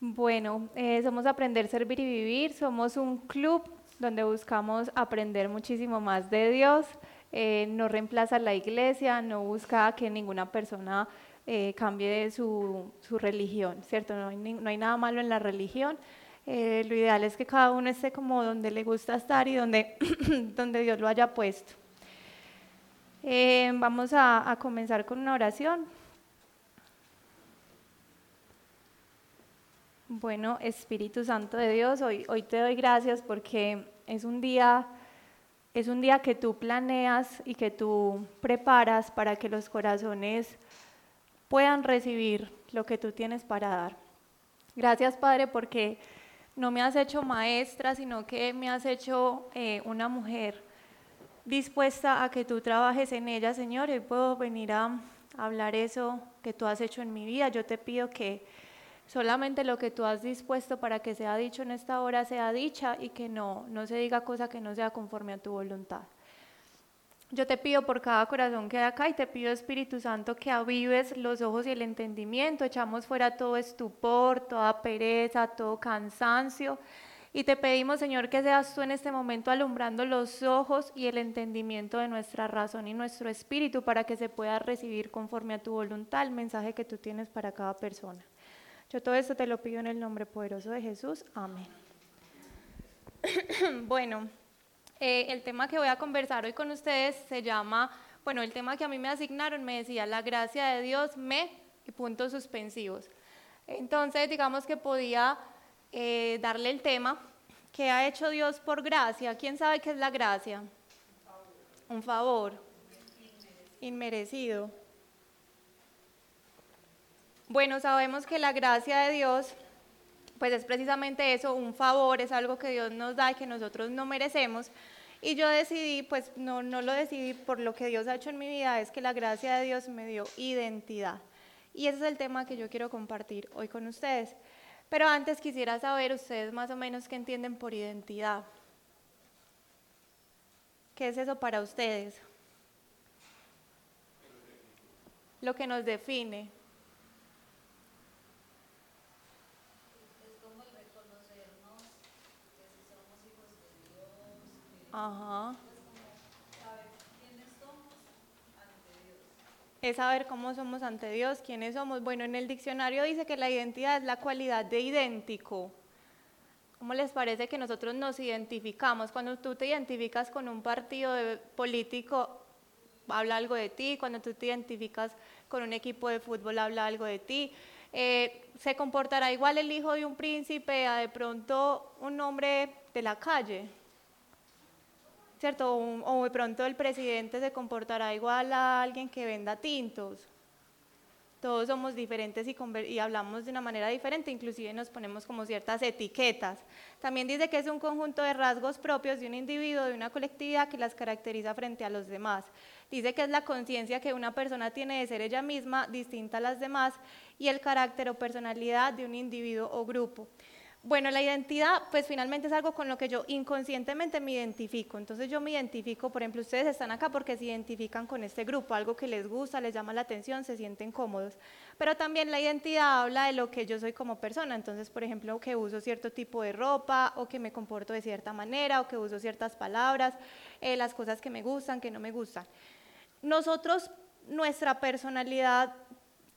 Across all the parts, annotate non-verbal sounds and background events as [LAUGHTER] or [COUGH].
Bueno, eh, somos Aprender, Servir y Vivir. Somos un club donde buscamos aprender muchísimo más de Dios. Eh, no reemplaza la iglesia, no busca que ninguna persona eh, cambie su, su, religión, ¿cierto? No hay, nada malo en la religión. lo ideal es que cada uno esté como donde le gusta estar y donde, [COUGHS] donde Dios lo haya puesto. vamos a comenzar con una oración. Bueno, Espíritu Santo de Dios, hoy, hoy te doy gracias porque es un día es un día que tú planeas y que tú preparas para que los corazones puedan recibir lo que tú tienes para dar. Gracias, Padre, porque no me has hecho maestra, sino que me has hecho eh, una mujer dispuesta a que tú trabajes en ella, Señor. Hoy puedo venir a hablar eso que tú has hecho en mi vida. Yo te pido que Solamente lo que tú has dispuesto para que sea dicho en esta hora sea dicha y que no, no se diga cosa que no sea conforme a tu voluntad. Yo te pido por cada corazón que hay acá y te pido Espíritu Santo que avives los ojos y el entendimiento, echamos fuera todo estupor, toda pereza, todo cansancio. Y te pedimos, Señor, que seas tú en este momento alumbrando los ojos y el entendimiento de nuestra razón y nuestro espíritu para que se pueda recibir conforme a tu voluntad el mensaje que tú tienes para cada persona. Yo todo esto te lo pido en el nombre poderoso de Jesús. Amén. [CLEARS THROAT] bueno, eh, el tema que voy a conversar hoy con ustedes se llama, bueno, el tema que a mí me asignaron me decía, la gracia de Dios me y puntos suspensivos. Entonces, digamos que podía eh, darle el tema, ¿qué ha hecho Dios por gracia? ¿Quién sabe qué es la gracia? Un favor. Inmerecido. Bueno, sabemos que la gracia de Dios, pues es precisamente eso, un favor, es algo que Dios nos da y que nosotros no merecemos. Y yo decidí, pues no, no lo decidí por lo que Dios ha hecho en mi vida, es que la gracia de Dios me dio identidad. Y ese es el tema que yo quiero compartir hoy con ustedes. Pero antes quisiera saber ustedes más o menos qué entienden por identidad. ¿Qué es eso para ustedes? Lo que nos define. Ajá. Es saber cómo somos ante Dios, quiénes somos. Bueno, en el diccionario dice que la identidad es la cualidad de idéntico. ¿Cómo les parece que nosotros nos identificamos? Cuando tú te identificas con un partido político, habla algo de ti. Cuando tú te identificas con un equipo de fútbol, habla algo de ti. Eh, ¿Se comportará igual el hijo de un príncipe a de pronto un hombre de la calle? ¿Cierto? O, de pronto el presidente se comportará igual a alguien que venda tintos. Todos somos diferentes y, y, hablamos de una manera diferente, inclusive nos ponemos como ciertas etiquetas. También dice que es un conjunto de rasgos propios de un individuo, de una colectividad que las caracteriza frente a los demás. Dice que es la conciencia que una persona tiene de ser ella misma, distinta a las demás, y el carácter o personalidad de un individuo o grupo. Bueno, la identidad, pues finalmente es algo con lo que yo inconscientemente me identifico. Entonces yo me identifico, por ejemplo, ustedes están acá porque se identifican con este grupo, algo que les gusta, les llama la atención, se sienten cómodos. Pero también la identidad habla de lo que yo soy como persona. Entonces, por ejemplo, que uso cierto tipo de ropa o que me comporto de cierta manera o que uso ciertas palabras, eh, las cosas que me gustan, que no me gustan. Nosotros, nuestra personalidad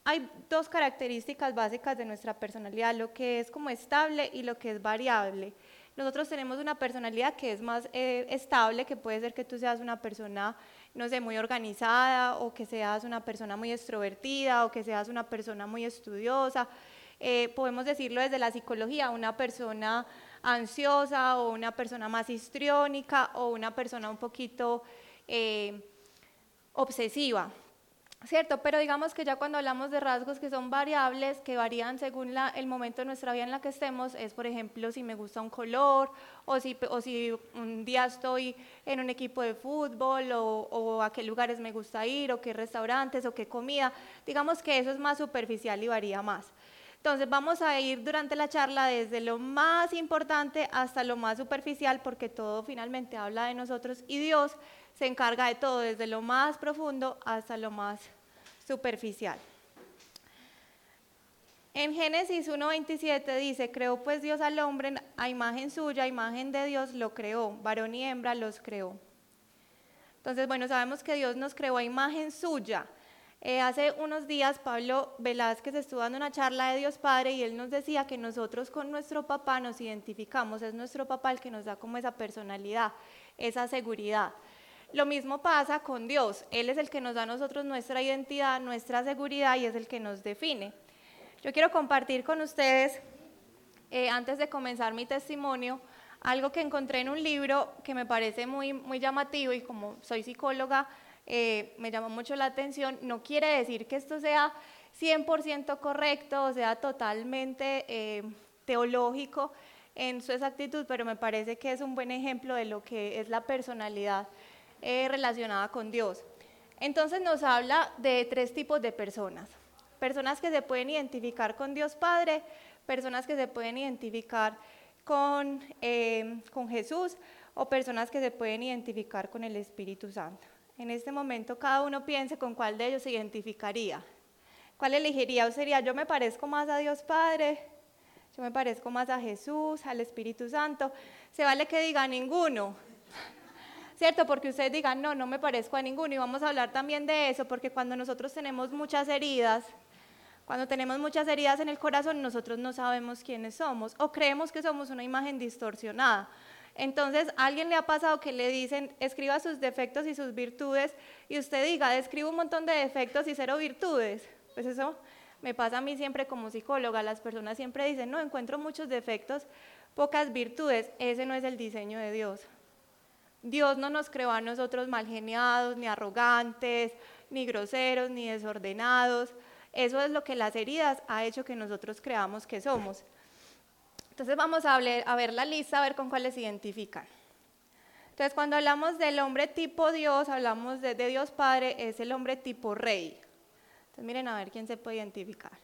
hay dos características básicas de nuestra personalidad, lo que es como estable y lo que es variable. Nosotros tenemos una personalidad que es más eh, estable, que puede ser que tú seas una persona, no sé, muy organizada, o que seas una persona muy extrovertida, o que seas una persona muy estudiosa. Eh, podemos decirlo desde la psicología, una persona ansiosa, o una persona más histriónica, o una persona un poquito eh, obsesiva. ¿Cierto? Pero digamos que ya cuando hablamos de rasgos que son variables, que varían según el momento de nuestra vida en la que estemos, es por ejemplo si me gusta un color o si, o si un día estoy en un equipo de fútbol o, o, a qué lugares me gusta ir o qué restaurantes o qué comida. Digamos que eso es más superficial y varía más. Entonces vamos a ir durante la charla desde lo más importante hasta lo más superficial porque todo finalmente habla de nosotros y Dios se encarga de todo, desde lo más profundo hasta lo más superficial. En Génesis 1.27 dice, creó pues Dios al hombre a imagen suya, a imagen de Dios lo creó, varón y hembra los creó. Entonces, bueno, sabemos que Dios nos creó a imagen suya. Eh, hace unos días Pablo Velázquez estuvo dando una charla de Dios Padre y él nos decía que nosotros con nuestro papá nos identificamos, es nuestro papá el que nos da como esa personalidad, esa seguridad. Lo mismo pasa con Dios, Él es el que nos da a nosotros nuestra identidad, nuestra seguridad y es el que nos define. Yo quiero compartir con ustedes, eh, antes de comenzar mi testimonio, algo que encontré en un libro que me parece muy, muy llamativo y como soy psicóloga, eh, me llamó mucho la atención. No quiere decir que esto sea 100% correcto o sea totalmente eh, teológico en su exactitud, pero me parece que es un buen ejemplo de lo que es la personalidad eh, relacionada con Dios. Entonces nos habla de tres tipos de personas. Personas que se pueden identificar con Dios Padre, personas que se pueden identificar con, con Jesús o personas que se pueden identificar con el Espíritu Santo en este momento cada uno piense con cuál de ellos se identificaría. ¿Cuál elegiría? ¿O sería yo me parezco más a Dios Padre? Yo me parezco más a Jesús, al Espíritu Santo. Se vale que diga ninguno. ¿Cierto? Porque ustedes digan, no, no me parezco a ninguno. Y vamos a hablar también de eso, porque cuando nosotros tenemos muchas heridas, cuando tenemos muchas heridas en el corazón, nosotros no sabemos quiénes somos o creemos que somos una imagen distorsionada. Entonces, ¿a alguien le ha pasado que le dicen, escriba sus defectos y sus virtudes, y usted diga, describo un montón de defectos y cero virtudes? Pues eso me pasa a mí siempre como psicóloga. Las personas siempre dicen, no, encuentro muchos defectos, pocas virtudes. Ese no es el diseño de Dios. Dios no nos creó a nosotros mal geniados, ni arrogantes, ni groseros, ni desordenados. Eso es lo que las heridas ha hecho que nosotros creamos que somos. Entonces vamos a, ver la lista, a ver con cuáles se identifican. Entonces cuando hablamos del hombre tipo Dios, hablamos de, Dios Padre, es el hombre tipo rey. Entonces miren a ver quién se puede identificar.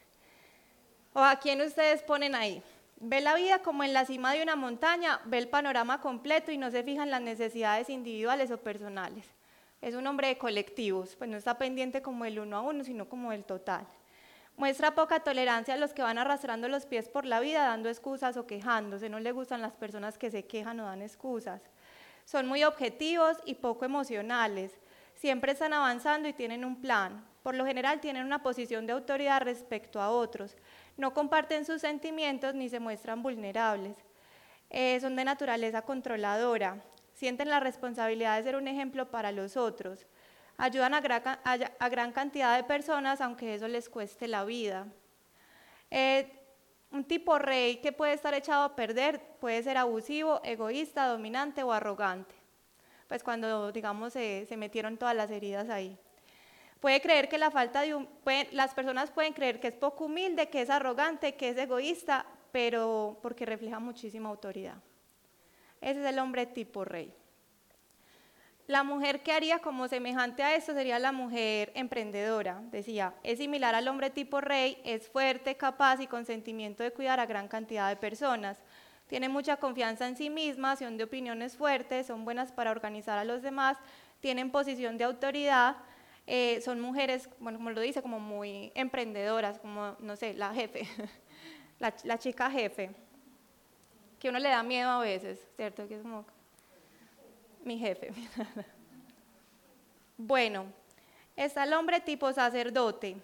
O a quién ustedes ponen ahí. Ve la vida como en la cima de una montaña, ve el panorama completo y no se fija en las necesidades individuales o personales. Es un hombre de colectivos, pues no está pendiente como el uno a uno, sino como el total. Muestra poca tolerancia a los que van arrastrando los pies por la vida dando excusas o quejándose. No le gustan las personas que se quejan o dan excusas. Son muy objetivos y poco emocionales. Siempre están avanzando y tienen un plan. Por lo general tienen una posición de autoridad respecto a otros. No comparten sus sentimientos ni se muestran vulnerables. Eh, son de naturaleza controladora. Sienten la responsabilidad de ser un ejemplo para los otros ayudan a gran, cantidad de personas, aunque eso les cueste la vida. Eh, un tipo rey que puede estar echado a perder puede ser abusivo, egoísta, dominante o arrogante. Pues cuando, digamos, se, metieron todas las heridas ahí. Puede creer que la falta de un, las personas pueden creer que es poco humilde, que es arrogante, que es egoísta, pero porque refleja muchísima autoridad. Ese es el hombre tipo rey. La mujer que haría como semejante a esto sería la mujer emprendedora. Decía, es similar al hombre tipo rey, es fuerte, capaz y con sentimiento de cuidar a gran cantidad de personas. Tiene mucha confianza en sí misma, son de opiniones fuertes, son buenas para organizar a los demás, tienen posición de autoridad, eh, son mujeres, bueno, como lo dice, como muy emprendedoras, como, no sé, la jefe, [LAUGHS] la, la chica jefe, que uno le da miedo a veces, ¿cierto? Que es como mi jefe. [LAUGHS] bueno, está el hombre tipo sacerdote.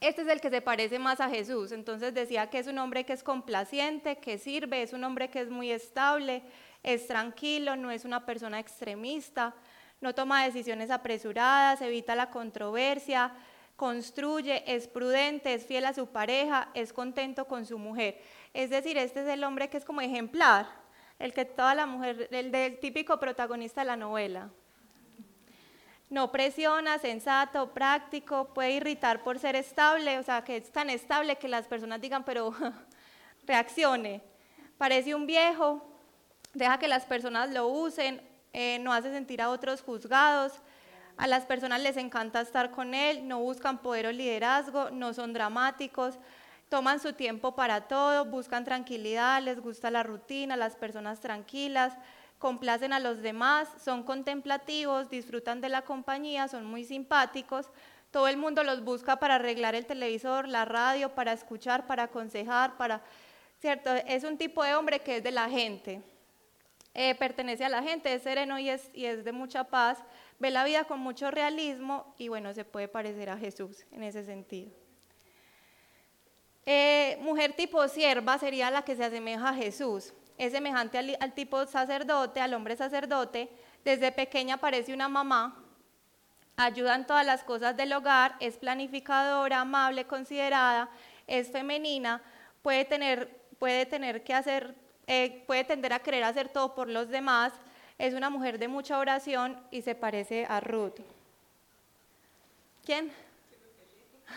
Este es el que se parece más a Jesús. Entonces decía que es un hombre que es complaciente, que sirve, es un hombre que es muy estable, es tranquilo, no es una persona extremista, no toma decisiones apresuradas, evita la controversia, construye, es prudente, es fiel a su pareja, es contento con su mujer. Es decir, este es el hombre que es como ejemplar el que toda la mujer, el del típico protagonista de la novela. No presiona, sensato, práctico, puede irritar por ser estable, o sea, que es tan estable que las personas digan, pero [LAUGHS] reaccione. Parece un viejo, deja que las personas lo usen, eh, no hace sentir a otros juzgados, a las personas les encanta estar con él, no buscan poder o liderazgo, no son dramáticos, toman su tiempo para todo, buscan tranquilidad, les gusta la rutina, las personas tranquilas, complacen a los demás, son contemplativos, disfrutan de la compañía, son muy simpáticos, Todo el mundo los busca para arreglar el televisor, la radio, para escuchar, para aconsejar, para... ¿Cierto? Es un tipo de hombre que es de la gente. Eh, pertenece a la gente, es sereno y es, y es de mucha paz, ve la vida con mucho realismo y bueno, se puede parecer a Jesús en ese sentido. Eh, mujer tipo sierva sería la que se asemeja a Jesús. Es semejante al, al, tipo sacerdote, al hombre sacerdote. Desde pequeña parece una mamá. Ayuda en todas las cosas del hogar. Es planificadora, amable, considerada. Es femenina. Puede tener, puede tener que hacer eh, puede tender a querer hacer todo por los demás, es una mujer de mucha oración y se parece a Ruth. ¿Quién?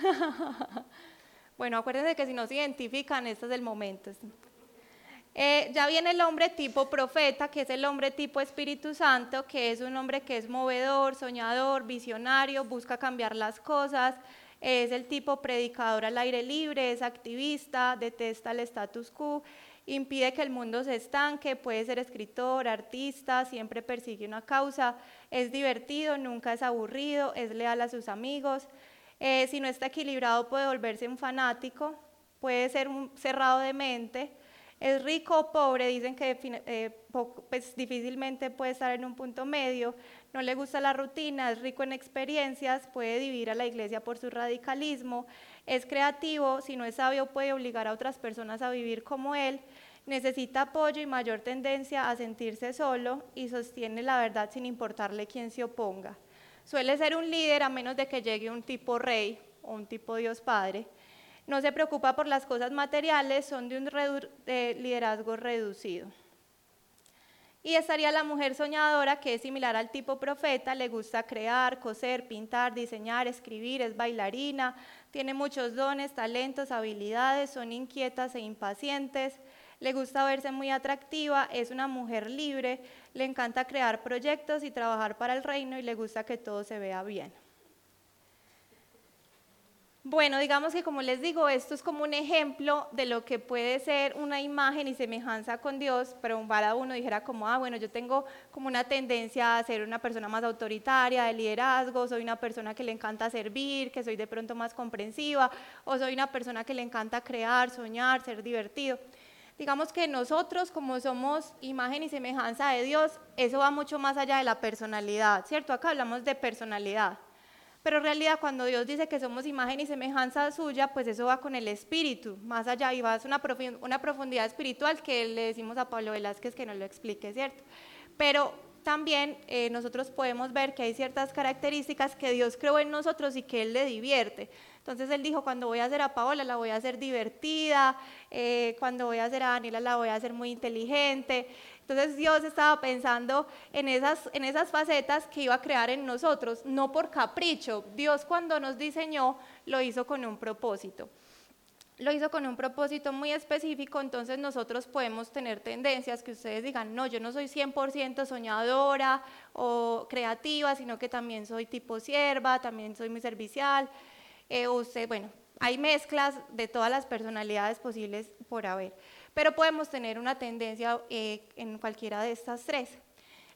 [LAUGHS] bueno, acuérdense que si no se identifican, este es el momento. Eh, ya viene el hombre tipo profeta, que es el hombre tipo Espíritu Santo, que es un hombre que es movedor, soñador, visionario, busca cambiar las cosas, es el tipo predicador al aire libre, es activista, detesta el status quo, impide que el mundo se estanque, puede ser escritor, artista, siempre persigue una causa, es divertido, nunca es aburrido, es leal a sus amigos, eh, si no está equilibrado puede volverse un fanático, puede ser un cerrado de mente, es rico o pobre, dicen que eh, pues, difícilmente puede estar en un punto medio, no le gusta la rutina, es rico en experiencias, puede dividir a la iglesia por su radicalismo, es creativo, si no es sabio puede obligar a otras personas a vivir como él, necesita apoyo y mayor tendencia a sentirse solo y sostiene la verdad sin importarle quién se oponga. Suele ser un líder a menos de que llegue un tipo rey o un tipo Dios Padre no se preocupa por las cosas materiales, son de un liderazgo reducido. Y estaría la mujer soñadora, que es similar al tipo profeta, le gusta crear, coser, pintar, diseñar, escribir, es bailarina, tiene muchos dones, talentos, habilidades, son inquietas e impacientes, le gusta verse muy atractiva, es una mujer libre, le encanta crear proyectos y trabajar para el reino y le gusta que todo se vea bien. Bueno, digamos que como les digo, esto es como un ejemplo de lo que puede ser una imagen y semejanza con Dios, pero para uno dijera como, ah, bueno, yo tengo como una tendencia a ser una persona más autoritaria, de liderazgo, soy una persona que le encanta servir, que soy de pronto más comprensiva, o soy una persona que le encanta crear, soñar, ser divertido. Digamos que nosotros, como somos imagen y semejanza de Dios, eso va mucho más allá de la personalidad, ¿cierto? Acá hablamos de personalidad. Pero en realidad cuando Dios dice que somos imagen y semejanza suya, pues eso va con el espíritu, más allá y va a una, una profundidad espiritual que le decimos a Pablo Velázquez que nos lo explique, ¿cierto? Pero también eh, nosotros podemos ver que hay ciertas características que Dios creó en nosotros y que Él le divierte. Entonces Él dijo, cuando voy a hacer a Paola la voy a hacer divertida, eh, cuando voy a hacer a Daniela la voy a hacer muy inteligente, entonces Dios estaba pensando en esas, en esas facetas que iba a crear en nosotros, no por capricho. Dios cuando nos diseñó lo hizo con un propósito. Lo hizo con un propósito muy específico, entonces nosotros podemos tener tendencias que ustedes digan, no, yo no soy 100% soñadora o creativa, sino que también soy tipo sierva, también soy muy servicial. Eh, usted, bueno, hay mezclas de todas las personalidades posibles por haber pero podemos tener una tendencia eh, en cualquiera de estas tres.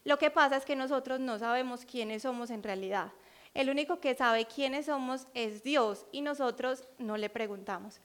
Lo que pasa es que nosotros no sabemos quiénes somos en realidad. El único que sabe quiénes somos es Dios y nosotros no le preguntamos.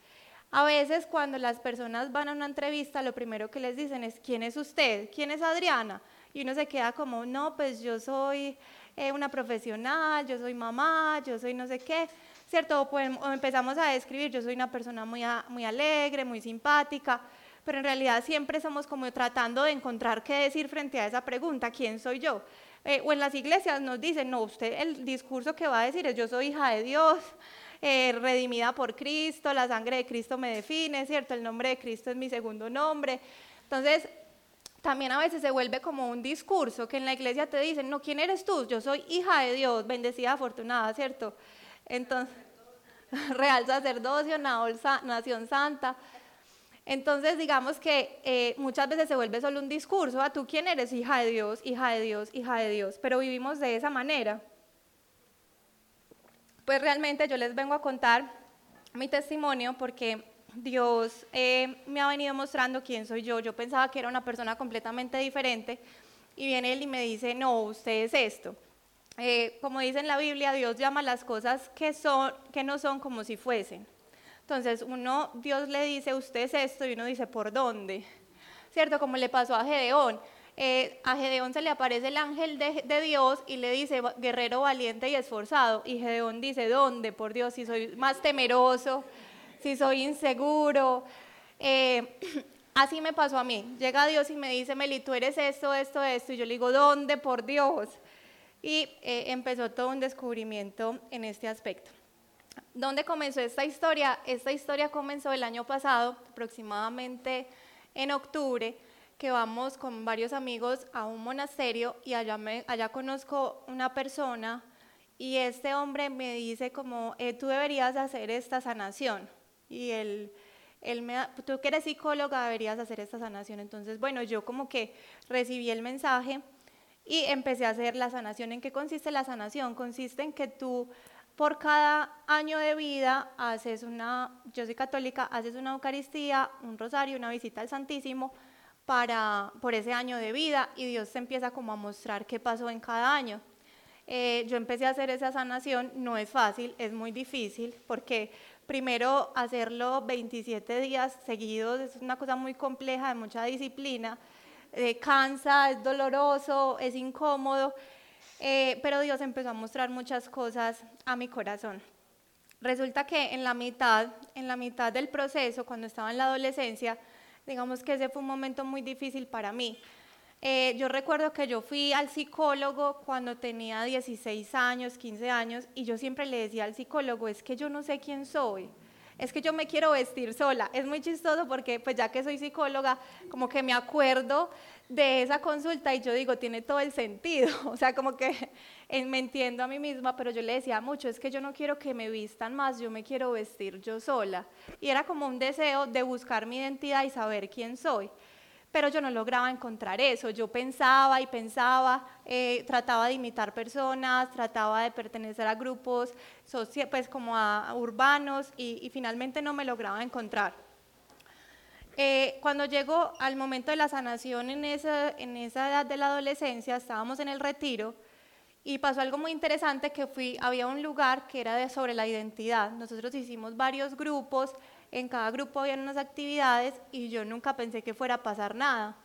A veces cuando las personas van a una entrevista, lo primero que les dicen es, ¿quién es usted? ¿Quién es Adriana? Y uno se queda como, no, pues yo soy eh, una profesional, yo soy mamá, yo soy no sé qué, ¿cierto? O, empezamos a describir, yo soy una persona muy, muy alegre, muy simpática, pero en realidad siempre somos como tratando de encontrar qué decir frente a esa pregunta, ¿quién soy yo? Eh, o en las iglesias nos dicen, no, usted el discurso que va a decir es yo soy hija de Dios, eh, redimida por Cristo, la sangre de Cristo me define, ¿cierto? El nombre de Cristo es mi segundo nombre. Entonces, también a veces se vuelve como un discurso que en la iglesia te dicen, no, ¿quién eres tú? Yo soy hija de Dios, bendecida, afortunada, ¿cierto? Entonces, [LAUGHS] real sacerdocio, nación santa. Entonces, digamos que eh, muchas veces se vuelve solo un discurso, ¿a ah, tú quién eres? Hija de Dios, hija de Dios, hija de Dios, pero vivimos de esa manera. Pues realmente yo les vengo a contar mi testimonio porque Dios eh, me ha venido mostrando quién soy yo. Yo pensaba que era una persona completamente diferente y viene Él y me dice, no, usted es esto. eh, como dice en la Biblia, Dios llama las cosas que, son, que no son como si fuesen. Entonces, uno, Dios le dice, usted es esto, y uno dice, ¿por dónde? ¿Cierto? Como le pasó a Gedeón. Eh, a Gedeón se le aparece el ángel de, Dios y le dice, guerrero valiente y esforzado. Y Gedeón dice, ¿dónde? Por Dios, si soy más temeroso, si soy inseguro. Eh, [CLEARS THROAT] así me pasó a mí. Llega Dios y me dice, Meli, tú eres esto, esto, esto. Y yo le digo, ¿dónde? Por Dios. Y eh, empezó todo un descubrimiento en este aspecto. ¿Dónde comenzó esta historia? Esta historia comenzó el año pasado, aproximadamente en octubre, que vamos con varios amigos a un monasterio y allá, me, allá conozco una persona y este hombre me dice como, eh, tú deberías hacer esta sanación. Y él, él me, tú que eres psicóloga deberías hacer esta sanación. Entonces, bueno, yo como que recibí el mensaje y empecé a hacer la sanación. ¿En qué consiste la sanación? Consiste en que tú por cada año de vida haces una, yo soy católica, haces una Eucaristía, un rosario, una visita al Santísimo para, por ese año de vida y Dios te empieza como a mostrar qué pasó en cada año. Eh, yo empecé a hacer esa sanación, no es fácil, es muy difícil, porque primero hacerlo 27 días seguidos es una cosa muy compleja, de mucha disciplina, eh, cansa, es doloroso, es incómodo, eh, pero Dios empezó a mostrar muchas cosas a mi corazón. Resulta que en la mitad, en la mitad del proceso, cuando estaba en la adolescencia, digamos que ese fue un momento muy difícil para mí. Eh, yo recuerdo que yo fui al psicólogo cuando tenía 16 años, 15 años, y yo siempre le decía al psicólogo, es que yo no sé quién soy, es que yo me quiero vestir sola. Es muy chistoso porque pues ya que soy psicóloga, como que me acuerdo de esa consulta y yo digo, tiene todo el sentido, [LAUGHS] o sea, como que me entiendo a mí misma, pero yo le decía mucho, es que yo no quiero que me vistan más, yo me quiero vestir yo sola. Y era como un deseo de buscar mi identidad y saber quién soy. Pero yo no lograba encontrar eso, yo pensaba y pensaba, eh, trataba de imitar personas, trataba de pertenecer a grupos, pues como a, urbanos y, y finalmente no me lograba encontrar. Eh, cuando llegó al momento de la sanación en esa, en esa edad de la adolescencia, estábamos en el retiro y pasó algo muy interesante que fui, había un lugar que era de, sobre la identidad. Nosotros hicimos varios grupos, en cada grupo había unas actividades y yo nunca pensé que fuera a pasar nada.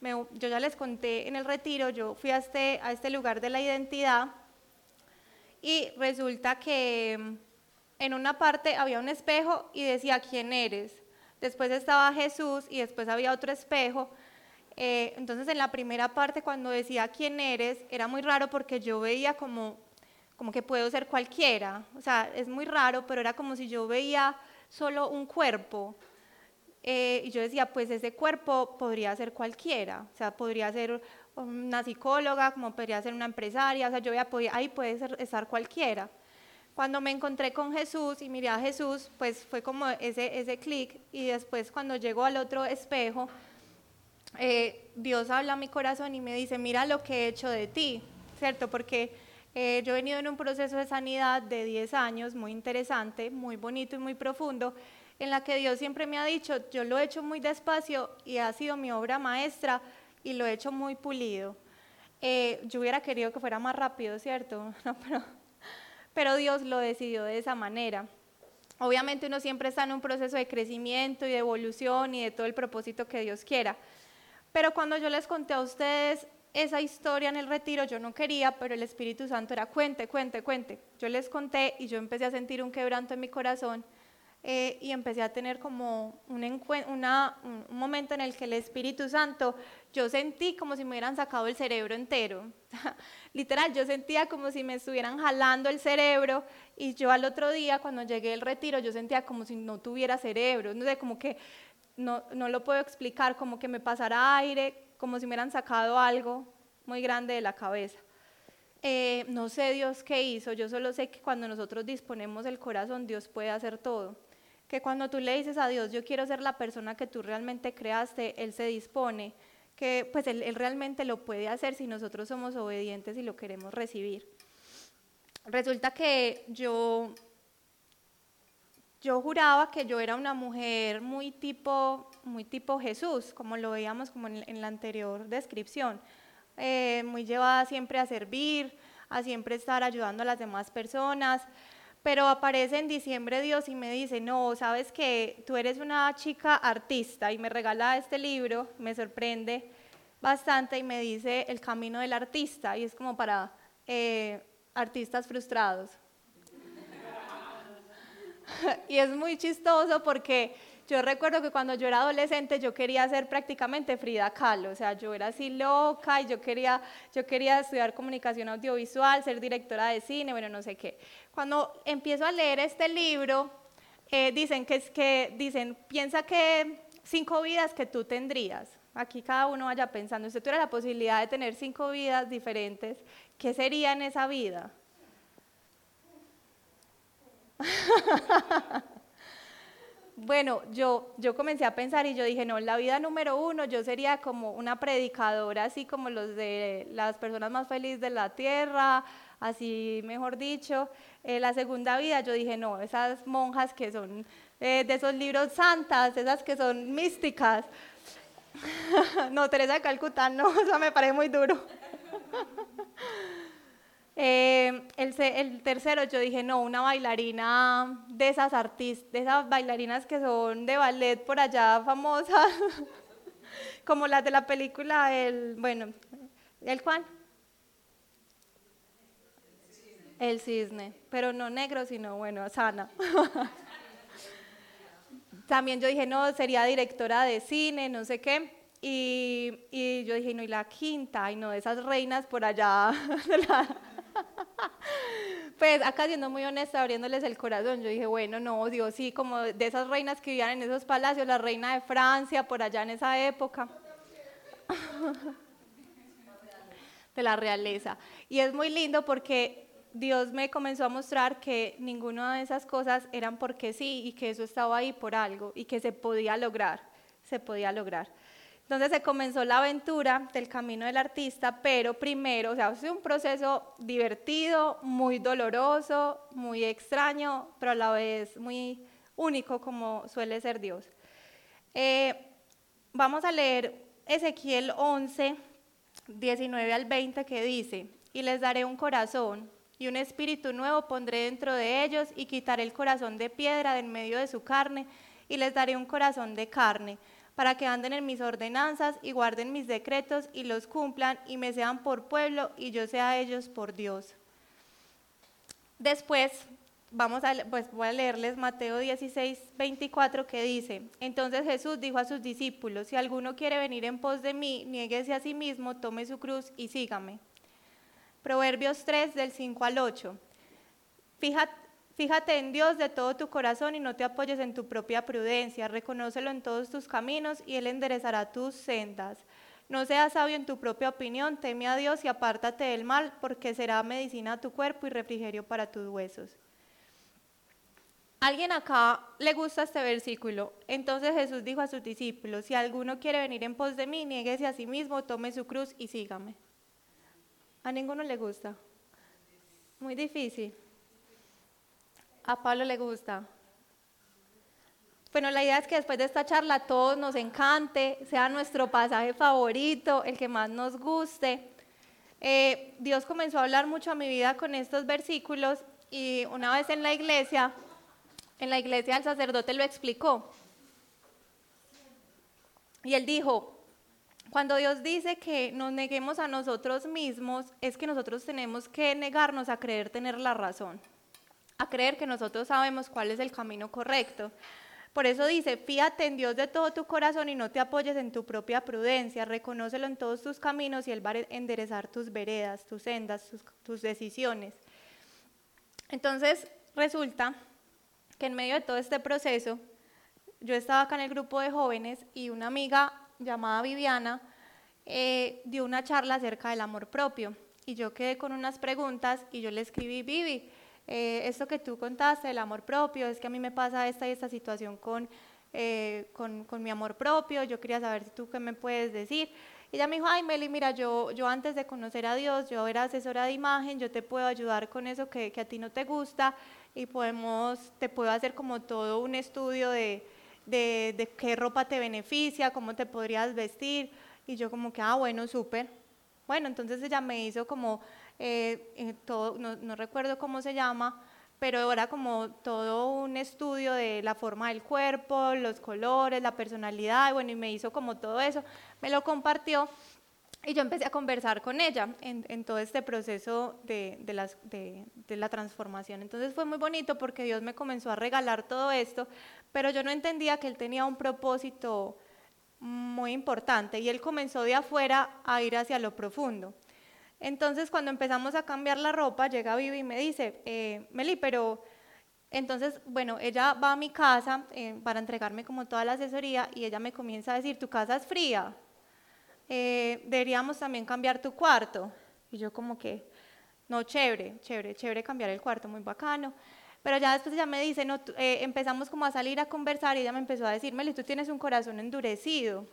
yo ya les conté en el retiro, yo fui a este, a este lugar de la identidad y resulta que mm, en una parte había un espejo y decía, ¿quién eres? después estaba Jesús y después había otro espejo. Eh, entonces en la primera parte cuando decía quién eres, era muy raro porque yo veía como, como que puedo ser cualquiera. O sea, es muy raro, pero era como si yo veía solo un cuerpo. Eh, y yo decía, pues ese cuerpo podría ser cualquiera. O sea, podría ser una psicóloga, como podría ser una empresaria. O sea, yo veía, ahí puede ser, estar cualquiera. Cuando me encontré con Jesús y miré a Jesús, pues fue como ese, ese clic y después cuando llego al otro espejo, eh, Dios habla a mi corazón y me dice, mira lo que he hecho de ti, ¿cierto? Porque eh, yo he venido en un proceso de sanidad de 10 años, muy interesante, muy bonito y muy profundo, en la que Dios siempre me ha dicho, yo lo he hecho muy despacio y ha sido mi obra maestra y lo he hecho muy pulido. Eh, yo hubiera querido que fuera más rápido, ¿cierto? [LAUGHS] Pero pero Dios lo decidió de esa manera. Obviamente uno siempre está en un proceso de crecimiento y de evolución y de todo el propósito que Dios quiera. Pero cuando yo les conté a ustedes esa historia en el retiro, yo no quería, pero el Espíritu Santo era cuente, cuente, cuente. Yo les conté y yo empecé a sentir un quebranto en mi corazón eh, y empecé a tener como un, un, momento en el que el Espíritu Santo, yo sentí como si me hubieran sacado el cerebro entero. [LAUGHS] Literal, yo sentía como si me estuvieran jalando el cerebro y yo al otro día, cuando llegué al retiro, yo sentía como si no tuviera cerebro. No sé, como que no, no lo puedo explicar, como que me pasara aire, como si me hubieran sacado algo muy grande de la cabeza. Eh, no sé Dios qué hizo, yo solo sé que cuando nosotros disponemos el corazón, Dios puede hacer todo que cuando tú le dices a Dios, yo quiero ser la persona que tú realmente creaste, Él se dispone, que pues él, realmente lo puede hacer si nosotros somos obedientes y lo queremos recibir. Resulta que yo, yo juraba que yo era una mujer muy tipo, muy tipo Jesús, como lo veíamos como en, la anterior descripción, eh, muy llevada siempre a servir, a siempre estar ayudando a las demás personas. Pero aparece en diciembre Dios y me dice, no, sabes que tú eres una chica artista y me regala este libro, me sorprende bastante y me dice el camino del artista y es como para eh, artistas frustrados. [LAUGHS] y es muy chistoso porque yo recuerdo que cuando yo era adolescente yo quería ser prácticamente Frida Kahlo, o sea, yo era así loca y yo quería, yo quería estudiar comunicación audiovisual, ser directora de cine, bueno, no sé qué. Cuando empiezo a leer este libro, eh, dicen que es que, dicen, piensa que cinco vidas que tú tendrías. Aquí cada uno vaya pensando, usted tuviera la posibilidad de tener cinco vidas diferentes, ¿qué sería en esa vida? [LAUGHS] Bueno, yo, yo comencé a pensar y yo dije, no, la vida número uno yo sería como una predicadora, así como los de las personas más felices de la tierra, así mejor dicho. Eh, la segunda vida yo dije, no, esas monjas que son eh, de esos libros santas, esas que son místicas. [LAUGHS] no, Teresa de no, [LAUGHS] eso me parece muy duro. Eh, el, tercero yo dije, no, una bailarina de esas artistas, de esas bailarinas que son de ballet por allá famosas, [LAUGHS] como las de la película, el, bueno, ¿el cuál? El cisne, pero no negro, sino bueno, sana. [LAUGHS] También yo dije, no, sería directora de cine, no sé qué. Y, y yo dije, no, y la quinta, y no, esas reinas por allá. [LAUGHS] [LAUGHS] pues acá siendo muy honesta, abriéndoles el corazón, yo dije, bueno, no, Dios, sí, como de esas reinas que vivían en esos palacios, la reina de Francia, por allá en esa época. [LAUGHS] de la realeza. Y es muy lindo porque Dios me comenzó a mostrar que ninguna de esas cosas eran porque sí y que eso estaba ahí por algo y que se podía lograr, se podía lograr. Entonces se comenzó la aventura del camino del artista, pero primero, o sea, fue un proceso divertido, muy doloroso, muy extraño, pero a la vez muy único como suele ser Dios. Eh, vamos a leer Ezequiel 11, 19 al 20 que dice, y les daré un corazón y un espíritu nuevo pondré dentro de ellos y quitaré el corazón de piedra de en medio de su carne y les daré un corazón de carne para que anden en mis ordenanzas y guarden mis decretos y los cumplan y me sean por pueblo y yo sea ellos por Dios. Después, vamos a, pues voy a leerles Mateo 16, 24 que dice, entonces Jesús dijo a sus discípulos, si alguno quiere venir en pos de mí, niéguese a sí mismo, tome su cruz y sígame. Proverbios 3 del 5 al 8. Fíjate, Fíjate en Dios de todo tu corazón y no te apoyes en tu propia prudencia. Reconócelo en todos tus caminos y Él enderezará tus sendas. No seas sabio en tu propia opinión, teme a Dios y apártate del mal, porque será medicina a tu cuerpo y refrigerio para tus huesos. ¿Alguien acá le gusta este versículo? Entonces Jesús dijo a sus discípulos, si alguno quiere venir en pos de mí, niéguese a sí mismo, tome su cruz y sígame. ¿A ninguno le gusta? Muy difícil. A Pablo le gusta. Bueno, la idea es que después de esta charla todos nos encante, sea nuestro pasaje favorito, el que más nos guste. Eh, Dios comenzó a hablar mucho a mi vida con estos versículos y una vez en la iglesia, en la iglesia el sacerdote lo explicó. Y él dijo, cuando Dios dice que nos neguemos a nosotros mismos, es que nosotros tenemos que negarnos a creer tener la razón a creer que nosotros sabemos cuál es el camino correcto. Por eso dice, fíate en Dios de todo tu corazón y no te apoyes en tu propia prudencia, reconócelo en todos tus caminos y Él va a enderezar tus veredas, tus sendas, tus, decisiones. Entonces, resulta que en medio de todo este proceso, yo estaba acá en el grupo de jóvenes y una amiga llamada Viviana eh, dio una charla acerca del amor propio. Y yo quedé con unas preguntas y yo le escribí, Vivi, eh, esto que tú contaste, el amor propio, es que a mí me pasa esta y esta situación con, eh, con, con, mi amor propio, yo quería saber si tú qué me puedes decir. Y ella me dijo, ay Meli, mira, yo, yo antes de conocer a Dios, yo era asesora de imagen, yo te puedo ayudar con eso que, que a ti no te gusta y podemos, te puedo hacer como todo un estudio de, de, de qué ropa te beneficia, cómo te podrías vestir. Y yo como que, ah, bueno, súper. Bueno, entonces ella me hizo como eh, todo, no, no recuerdo cómo se llama, pero era como todo un estudio de la forma del cuerpo, los colores, la personalidad, bueno, y me hizo como todo eso, me lo compartió y yo empecé a conversar con ella en, en todo este proceso de, de, las, de, de, la transformación. Entonces fue muy bonito porque Dios me comenzó a regalar todo esto, pero yo no entendía que Él tenía un propósito muy importante y Él comenzó de afuera a ir hacia lo profundo. Entonces cuando empezamos a cambiar la ropa, llega Vivi y me dice, eh, Meli, pero entonces, bueno, ella va a mi casa eh, para entregarme como toda la asesoría y ella me comienza a decir, tu casa es fría eh, deberíamos también cambiar tu cuarto. Y yo como que, no, chévere, chévere, chévere cambiar el cuarto, muy bacano. Pero ya después ella me dice, no, eh, empezamos como a salir a conversar y ella me empezó a decir, Meli, tú tienes un corazón endurecido.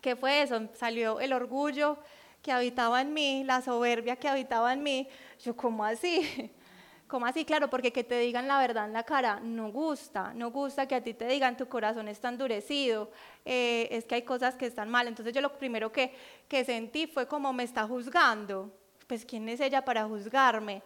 ¿Qué fue eso? Salió el orgullo que habitaba en mí, la soberbia que habitaba en mí. Yo, ¿cómo así? [LAUGHS] ¿Cómo así? Claro, porque que te digan la verdad en la cara no gusta, no gusta que a ti te digan tu corazón está endurecido, eh, es que hay cosas que están mal. Entonces yo lo primero que, que sentí fue como me está juzgando, pues ¿quién es ella para juzgarme?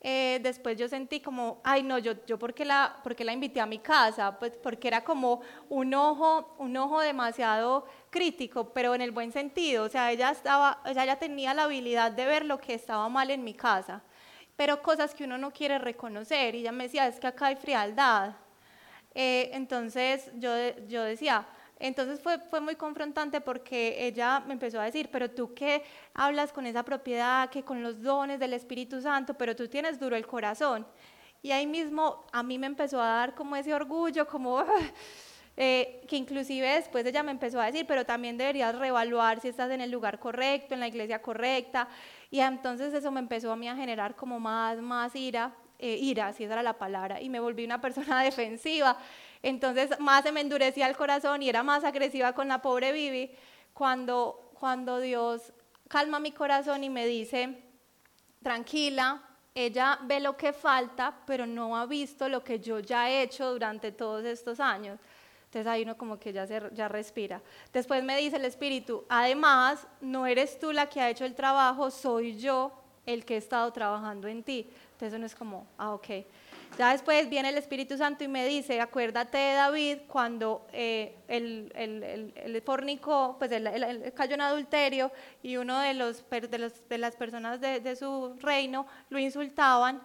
Eh, después yo sentí como, ay no, yo, yo ¿por, qué la, ¿por la invité a mi casa? Pues porque era como un ojo, un ojo demasiado crítico, pero en el buen sentido, o sea, ella, estaba, o sea, ella tenía la habilidad de ver lo que estaba mal en mi casa pero cosas que uno no quiere reconocer. Y ella me decía, es que acá hay frialdad. Eh, entonces yo, yo decía, entonces fue, fue muy confrontante porque ella me empezó a decir, pero tú que hablas con esa propiedad, que con los dones del Espíritu Santo, pero tú tienes duro el corazón. Y ahí mismo a mí me empezó a dar como ese orgullo, como... [LAUGHS] Eh, que inclusive después ella me empezó a decir, pero también deberías reevaluar si estás en el lugar correcto, en la iglesia correcta, y entonces eso me empezó a mí a generar como más, más ira, eh, ira, si esa era la palabra, y me volví una [LAUGHS] persona defensiva. Entonces más se me endurecía el corazón y era más agresiva con la pobre Vivi cuando, cuando Dios calma mi corazón y me dice, tranquila, ella ve lo que falta, pero no ha visto lo que yo ya he hecho durante todos estos años. Entonces ahí uno como que ya, se, ya respira. Después me dice el Espíritu, además, no eres tú la que ha hecho el trabajo, soy yo el que he estado trabajando en ti. Entonces uno es como, ah, ok. Ya después viene el Espíritu Santo y me dice, acuérdate de David cuando eh, el, el, el, fornicó, pues él, cayó en adulterio y uno de, los, de, los, de las personas de, de su reino lo insultaban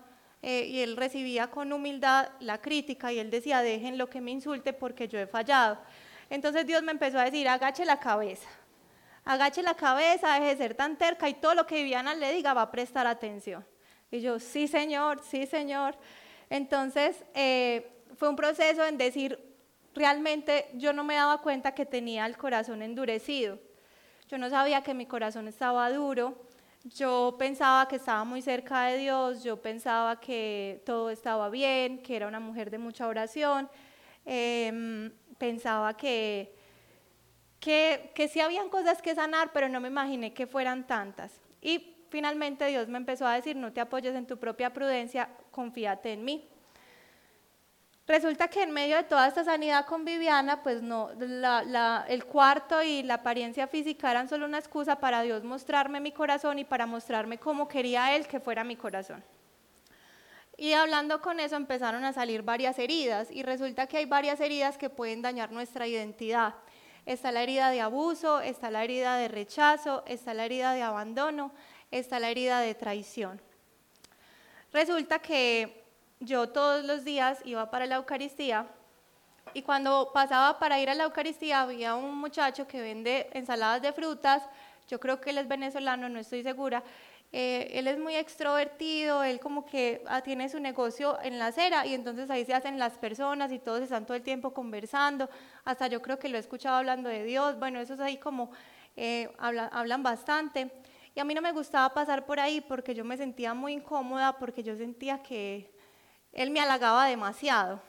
eh, y él recibía con humildad la crítica y él decía, dejen lo que me insulte porque yo he fallado. Entonces Dios me empezó a decir, agache la cabeza, agache la cabeza, deje de ser tan terca y todo lo que Viviana le diga va a prestar atención. Y yo, sí Señor, sí Señor. Entonces eh, fue un proceso en decir, realmente yo no me daba cuenta que tenía el corazón endurecido. Yo no sabía que mi corazón estaba duro yo pensaba que estaba muy cerca de Dios, yo pensaba que todo estaba bien, que era una mujer de mucha oración, em, pensaba que, que, que sí habían cosas que sanar, pero no me imaginé que fueran tantas. Y finalmente Dios me empezó a decir, no te apoyes en tu propia prudencia, confíate en mí. Resulta que en medio de toda esta sanidad con Viviana, pues no, el cuarto y la apariencia física eran solo una excusa para Dios mostrarme mi corazón y para mostrarme cómo quería Él que fuera mi corazón. Y hablando con eso empezaron a salir varias heridas y resulta que hay varias heridas que pueden dañar nuestra identidad. Está la herida de abuso, está la herida de rechazo, está la herida de abandono, está la herida de traición. Resulta que yo todos los días iba para la Eucaristía y cuando pasaba para ir a la Eucaristía había un muchacho que vende ensaladas de frutas, yo creo que él es venezolano, no estoy segura, eh, él es muy extrovertido, él como que ah, tiene su negocio en la acera y entonces ahí se hacen las personas y todos están todo el tiempo conversando, hasta yo creo que lo he escuchado hablando de Dios, bueno, eso es ahí como eh, hablan bastante. Y a mí no me gustaba pasar por ahí porque yo me sentía muy incómoda, porque yo sentía que, él me halagaba demasiado,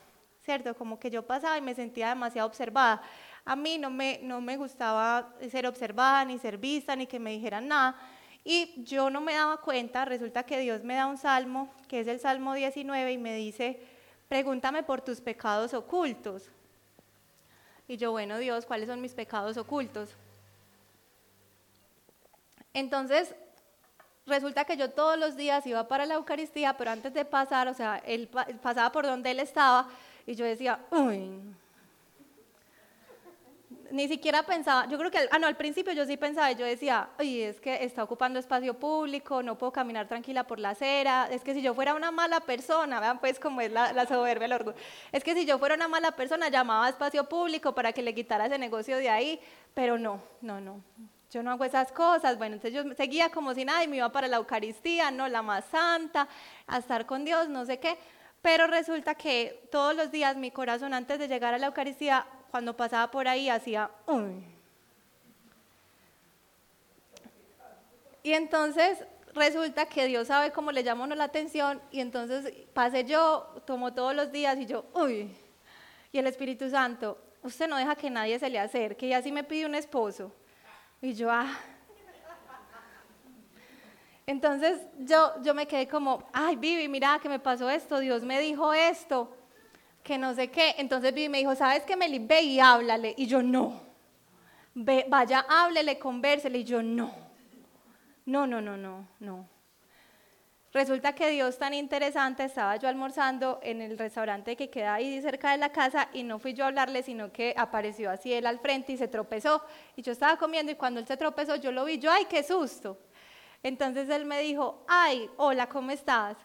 ¿cierto? Como que yo pasaba y me sentía demasiado observada. A mí no me, no me gustaba ser observada, ni ser vista, ni que me dijeran nada. Y yo no me daba cuenta, resulta que Dios me da un salmo, que es el Salmo 19, y me dice, pregúntame por tus pecados ocultos. Y yo, bueno, Dios, ¿cuáles son mis pecados ocultos? Entonces, resulta que yo todos los días iba para la Eucaristía, pero antes de pasar, o sea, él pasaba por donde él estaba y yo decía, uy, ni siquiera pensaba, yo creo que, ah, no, al principio yo sí pensaba, yo decía, oye, es que está ocupando espacio público, no puedo caminar tranquila por la acera, es que si yo fuera una mala persona, vean pues cómo es la, la soberbia, el orgullo, es que si yo fuera una mala persona llamaba a espacio público para que le quitara ese negocio de ahí, pero no, no, no, yo no hago esas cosas, bueno, entonces yo seguía como si nada y me iba para la Eucaristía, no, la más santa, a estar con Dios, no sé qué, pero resulta que todos los días mi corazón antes de llegar a la Eucaristía cuando pasaba por ahí hacía, Uy. Y entonces resulta que Dios sabe cómo le llama la atención y entonces pasé yo, tomo todos los días y yo, uy. Y el Espíritu Santo, usted no deja que nadie se le acerque y así me pide un esposo. Y yo, ah. Entonces yo, yo me quedé como, ay, Vivi, mira que me pasó esto, Dios me dijo esto que no sé qué. Entonces Vivi me dijo, ¿sabes qué, Meli? Ve y háblale. Y yo, no. Ve, vaya, háblele, convérsele. Y yo, no. No, no, no, no, no. Resulta que Dios tan interesante, estaba yo almorzando en el restaurante que queda ahí cerca de la casa y no fui yo a hablarle, sino que apareció así él al frente y se tropezó. Y yo estaba comiendo y cuando él se tropezó yo lo vi, yo, ay, qué susto. Entonces él me dijo, ay, hola, ¿cómo estás?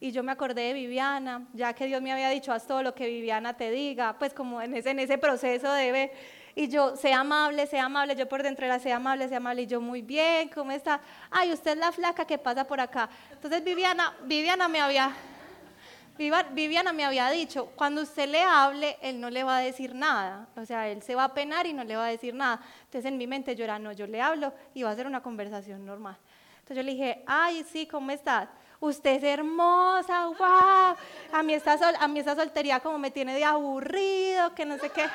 y yo me acordé de Viviana, ya que Dios me había dicho, haz todo lo que Viviana te diga, pues como en ese, en ese proceso de y yo, sea amable, sea amable, yo por dentro era, sea amable, sea amable, y yo, muy bien, ¿cómo está? Ay, usted es la flaca que pasa por acá. Entonces Viviana, Viviana me había, Viviana me había dicho, cuando usted le hable, él no le va a decir nada, o sea, él se va a penar y no le va a decir nada. Entonces en mi mente yo era, no, yo le hablo y va a ser una conversación normal. Entonces yo le dije, ay, sí, ¿cómo estás? Usted es hermosa, wow. A mí esta, a mí esta soltería como me tiene de aburrido, que no sé qué.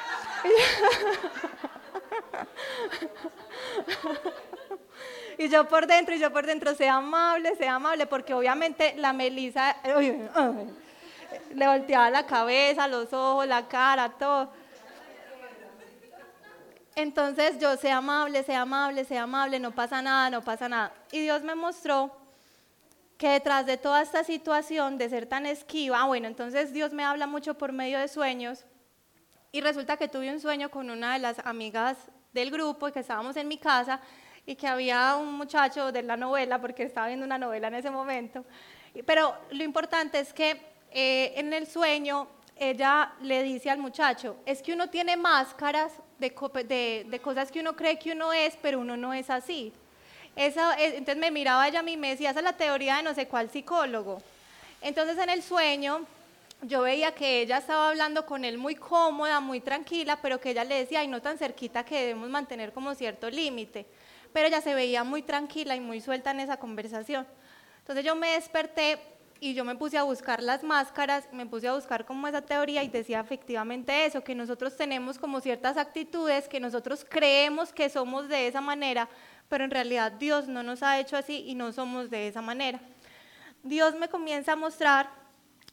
Y yo por dentro, y yo por dentro, sea amable, sea amable, porque obviamente la Melisa le volteaba la cabeza, los ojos, la cara, todo. Entonces yo, sea amable, sea amable, sea amable, no pasa nada, no pasa nada. Y Dios me mostró que detrás de toda esta situación de ser tan esquiva, bueno, entonces Dios me habla mucho por medio de sueños y resulta que tuve un sueño con una de las amigas del grupo y que estábamos en mi casa y que había un muchacho de la novela, porque estaba viendo una novela en ese momento, pero lo importante es que eh, en el sueño ella le dice al muchacho, es que uno tiene máscaras de cosas que uno cree que uno es, pero uno no es así entonces me miraba ella a mí y me decía, esa es la teoría de no sé cuál psicólogo. Entonces en el sueño yo veía que ella estaba hablando con él muy cómoda, muy tranquila, pero que ella le decía, ay, no tan cerquita que debemos mantener como cierto límite. Pero ella se veía muy tranquila y muy suelta en esa conversación. Entonces yo me desperté y yo me puse a buscar las máscaras, me puse a buscar como esa teoría y decía efectivamente eso, que nosotros tenemos como ciertas actitudes, que nosotros creemos que somos de esa manera, pero en realidad Dios no nos ha hecho así y no somos de esa manera. Dios me comienza a mostrar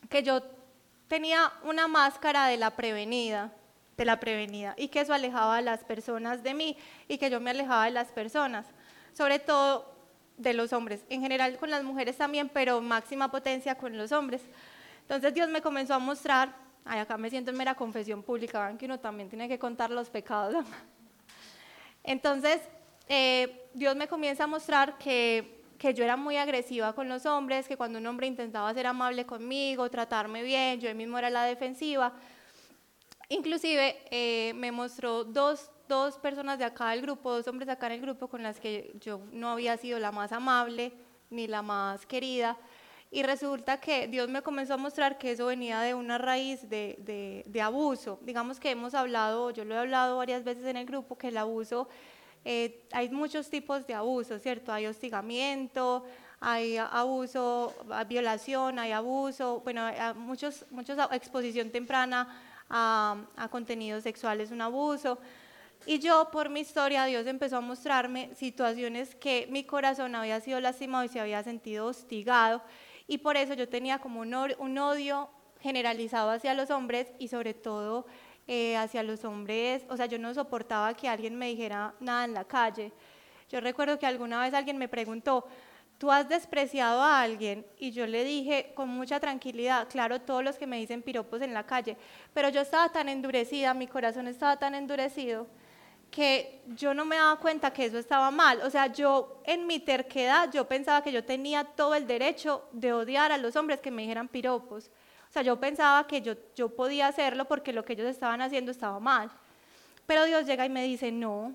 que yo tenía una máscara de la prevenida, de la prevenida, y que eso alejaba a las personas de mí y que yo me alejaba de las personas, sobre todo de los hombres, en general con las mujeres también, pero máxima potencia con los hombres. Entonces Dios me comenzó a mostrar, ay, acá me siento en mera confesión pública, vean que uno también tiene que contar los pecados. Entonces eh, Dios me comienza a mostrar que, que, yo era muy agresiva con los hombres, que cuando un hombre intentaba ser amable conmigo, tratarme bien, yo mismo era la defensiva. Inclusive eh, me mostró dos, dos personas de acá del grupo, dos hombres de acá en el grupo con las que yo no había sido la más amable ni la más querida. Y resulta que Dios me comenzó a mostrar que eso venía de una raíz de, de, de, abuso. Digamos que hemos hablado, yo lo he hablado varias veces en el grupo, que el abuso eh, hay muchos tipos de abuso, ¿cierto? Hay hostigamiento, hay abuso, violación, hay abuso, bueno, hay muchos, muchos exposición temprana a, a contenidos sexuales, un abuso. Y yo, por mi historia, Dios empezó a mostrarme situaciones que mi corazón había sido lastimado y se había sentido hostigado. Y por eso yo tenía como un, un odio generalizado hacia los hombres y sobre todo eh, hacia los hombres, o sea, yo no soportaba que alguien me dijera nada en la calle. Yo recuerdo que alguna vez alguien me preguntó, tú has despreciado a alguien y yo le dije con mucha tranquilidad, claro, todos los que me dicen piropos en la calle, pero yo estaba tan endurecida, mi corazón estaba tan endurecido que yo no me daba cuenta que eso estaba mal. O sea, yo en mi terquedad, yo pensaba que yo tenía todo el derecho de odiar a los hombres que me dijeran piropos. Sea, yo pensaba que yo, yo podía hacerlo porque lo que ellos estaban haciendo estaba mal. Pero Dios llega y me dice, no,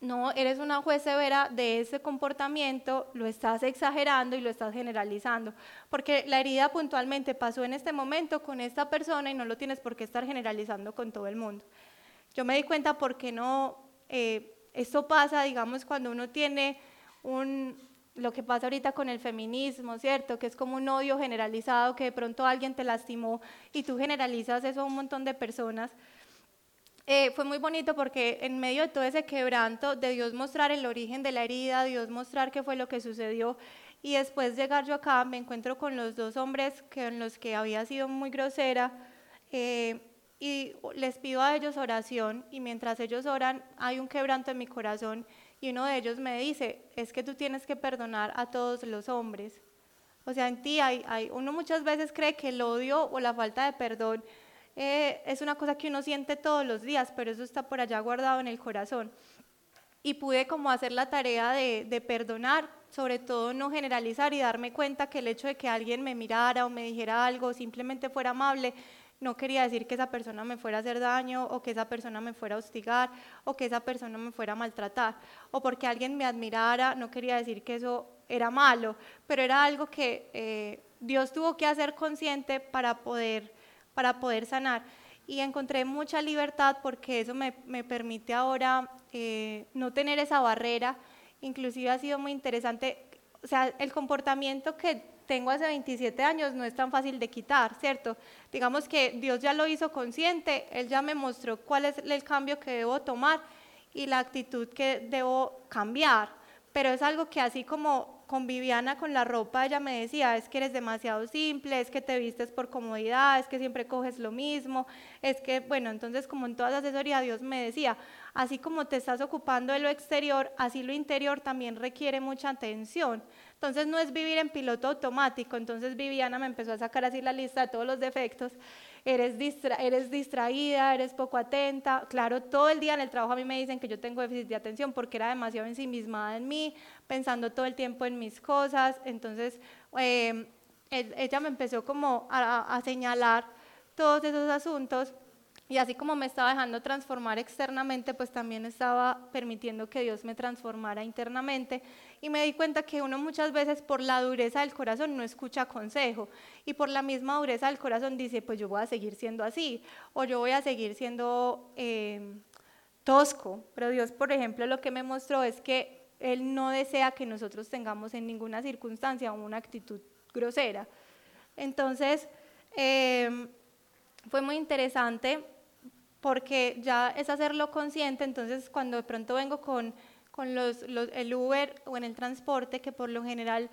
no, eres una juez severa de ese comportamiento, lo estás exagerando y lo estás generalizando, porque la herida puntualmente pasó en este momento con esta persona y no lo tienes por qué estar generalizando con todo el mundo. Yo me di cuenta porque no, eh, esto pasa, digamos, cuando uno tiene un, lo que pasa ahorita con el feminismo, ¿cierto? Que es como un odio generalizado, que de pronto alguien te lastimó y tú generalizas eso a un montón de personas. Eh, fue muy bonito porque en medio de todo ese quebranto, de Dios mostrar el origen de la herida, Dios mostrar qué fue lo que sucedió, y después llegar yo acá, me encuentro con los dos hombres con los que había sido muy grosera, eh, y les pido a ellos oración, y mientras ellos oran, hay un quebranto en mi corazón, y uno de ellos me dice, es que tú tienes que perdonar a todos los hombres. O sea, en ti hay, hay uno muchas veces cree que el odio o la falta de perdón eh, es una cosa que uno siente todos los días, pero eso está por allá guardado en el corazón. Y pude como hacer la tarea de, de perdonar, sobre todo no generalizar y darme cuenta que el hecho de que alguien me mirara o me dijera algo, simplemente fuera amable, no quería decir que esa persona me fuera a hacer daño o que esa persona me fuera a hostigar o que esa persona me fuera a maltratar o porque alguien me admirara, no quería decir que eso era malo, pero era algo que eh, Dios tuvo que hacer consciente para poder para poder sanar. Y encontré mucha libertad porque eso me, me permite ahora eh, no tener esa barrera. Inclusive ha sido muy interesante, o sea, el comportamiento que tengo hace 27 años no es tan fácil de quitar, ¿cierto? Digamos que Dios ya lo hizo consciente, Él ya me mostró cuál es el cambio que debo tomar y la actitud que debo cambiar, pero es algo que así como con Viviana con la ropa, ella me decía, es que eres demasiado simple, es que te vistes por comodidad, es que siempre coges lo mismo, es que, bueno, entonces como en toda asesoría Dios me decía, así como te estás ocupando de lo exterior, así lo interior también requiere mucha atención. Entonces no es vivir en piloto automático, entonces Viviana me empezó a sacar así la lista de todos los defectos eres, eres distraída, eres poco atenta. Claro, todo el día en el trabajo a mí me dicen que yo tengo déficit de atención porque era demasiado ensimismada en mí, pensando todo el tiempo en mis cosas. Entonces, em, ella me empezó como a señalar todos esos asuntos y así como me estaba dejando transformar externamente, pues también estaba permitiendo que Dios me transformara internamente. Y me di cuenta que uno muchas veces por la dureza del corazón no escucha consejo. Y por la misma dureza del corazón dice, pues yo voy a seguir siendo así. O yo voy a seguir siendo em, tosco. Pero Dios, por ejemplo, lo que me mostró es que Él no desea que nosotros tengamos en ninguna circunstancia una actitud grosera. Entonces, em, fue muy interesante porque ya es hacerlo consciente, entonces cuando de pronto vengo con, con los, el Uber o en el transporte, que por lo general,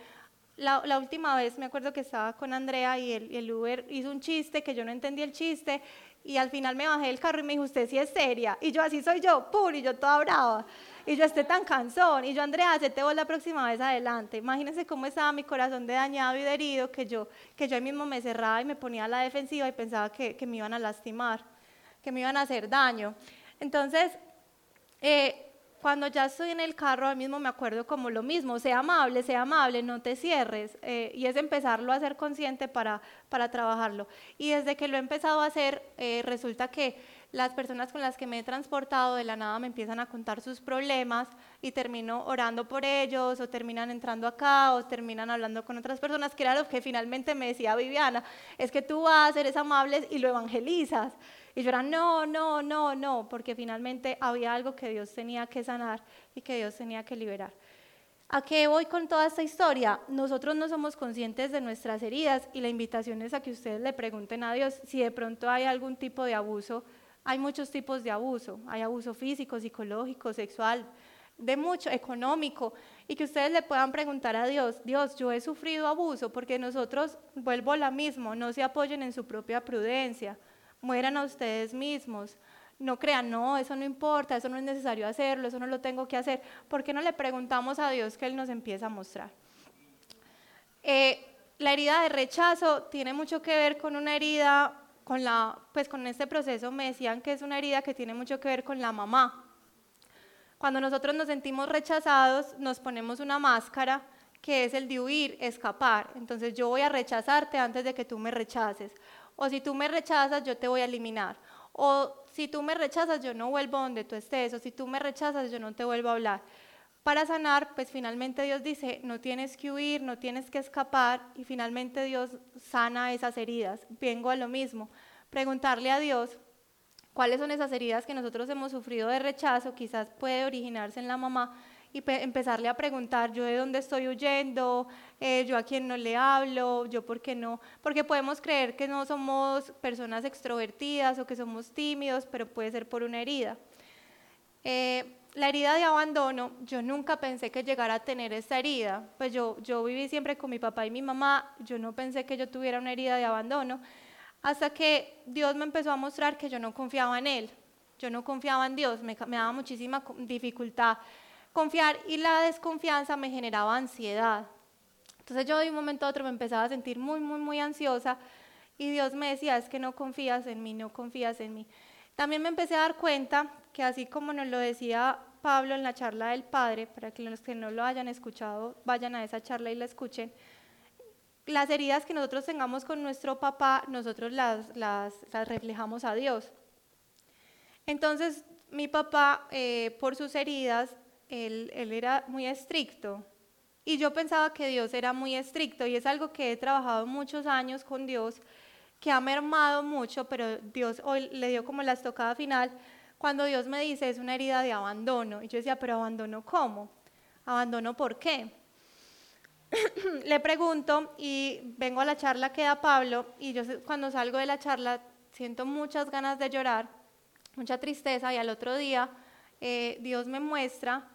la, última vez me acuerdo que estaba con Andrea y el, el, Uber hizo un chiste, que yo no entendí el chiste, y al final me bajé del carro y me dijo, usted sí es seria, y yo así soy yo, pur, y yo toda brava, y yo esté tan cansón, y yo Andrea, te voy la próxima vez adelante, imagínense cómo estaba mi corazón de dañado y de herido, que yo, que yo mismo me cerraba y me ponía a la defensiva y pensaba que me iban a lastimar me iban a hacer daño. Entonces, eh, cuando ya estoy en el carro, ahora mismo me acuerdo como lo mismo, sea amable, sea amable, no te cierres, eh, y es empezarlo a ser consciente para, para trabajarlo. Y desde que lo he empezado a hacer, eh, resulta que las personas con las que me he transportado de la nada me empiezan a contar sus problemas y termino orando por ellos o terminan entrando acá o terminan hablando con otras personas, que era lo que finalmente me decía Viviana, es que tú vas, eres amable y lo evangelizas. Y yo era, no, no, no, no, porque finalmente había algo que Dios tenía que sanar y que Dios tenía que liberar. ¿A qué voy con toda esta historia? Nosotros no somos conscientes de nuestras heridas y la invitación es a que ustedes le pregunten a Dios si de pronto hay algún tipo de abuso. Hay muchos tipos de abuso. Hay abuso físico, psicológico, sexual, de mucho, económico. Y que ustedes le puedan preguntar a Dios, Dios, yo he sufrido abuso porque nosotros, vuelvo a la mismo, no se apoyen en su propia prudencia mueran a ustedes mismos. No crean, no, eso no importa, eso no es necesario hacerlo, eso no lo tengo que hacer. ¿Por qué no le preguntamos a Dios que Él nos empieza a mostrar? Eh, la herida de rechazo tiene mucho que ver con una herida, con la, pues con este proceso me decían que es una herida que tiene mucho que ver con la mamá. Cuando nosotros nos sentimos rechazados, nos ponemos una máscara que es el de huir, escapar. Entonces yo voy a rechazarte antes de que tú me rechaces. O si tú me rechazas, yo te voy a eliminar. O si tú me rechazas, yo no vuelvo donde tú estés. O si tú me rechazas, yo no te vuelvo a hablar. Para sanar, pues finalmente Dios dice, no tienes que huir, no tienes que escapar. Y finalmente Dios sana esas heridas. Vengo a lo mismo. Preguntarle a Dios cuáles son esas heridas que nosotros hemos sufrido de rechazo, quizás puede originarse en la mamá y empezarle a preguntar yo de dónde estoy huyendo, eh, yo a quién no le hablo, yo por qué no, porque podemos creer que no somos personas extrovertidas o que somos tímidos, pero puede ser por una herida. Eh, la herida de abandono, yo nunca pensé que llegara a tener esta herida, pues yo, yo viví siempre con mi papá y mi mamá, yo no pensé que yo tuviera una herida de abandono, hasta que Dios me empezó a mostrar que yo no confiaba en Él, yo no confiaba en Dios, me, me daba muchísima dificultad confiar y la desconfianza me generaba ansiedad. Entonces yo de un momento a otro me empezaba a sentir muy, muy, muy ansiosa y Dios me decía, es que no confías en mí, no confías en mí. También me empecé a dar cuenta que así como nos lo decía Pablo en la charla del Padre, para que los que no lo hayan escuchado vayan a esa charla y la escuchen, las heridas que nosotros tengamos con nuestro papá, nosotros las, las, reflejamos a Dios. Entonces, mi papá, eh, por sus heridas, él, era muy estricto. Y yo pensaba que Dios era muy estricto y es algo que he trabajado muchos años con Dios, que ha mermado mucho, pero Dios hoy le dio como la estocada final cuando Dios me dice es una herida de abandono. Y yo decía, pero abandono cómo? ¿Abandono por qué? [CLEARS THROAT] le pregunto y vengo a la charla que da Pablo y yo cuando salgo de la charla siento muchas ganas de llorar, mucha tristeza y al otro día eh, Dios me muestra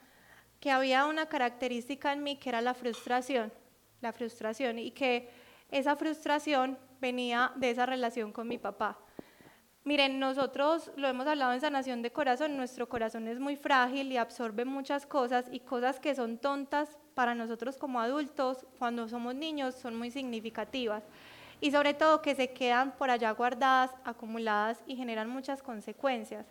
que había una característica en mí que era la frustración, la frustración y que esa frustración venía de esa relación con mi papá. Miren, nosotros lo hemos hablado en sanación de corazón, nuestro corazón es muy frágil y absorbe muchas cosas y cosas que son tontas para nosotros como adultos, cuando somos niños, son muy significativas. Y sobre todo que se quedan por allá guardadas, acumuladas y generan muchas consecuencias.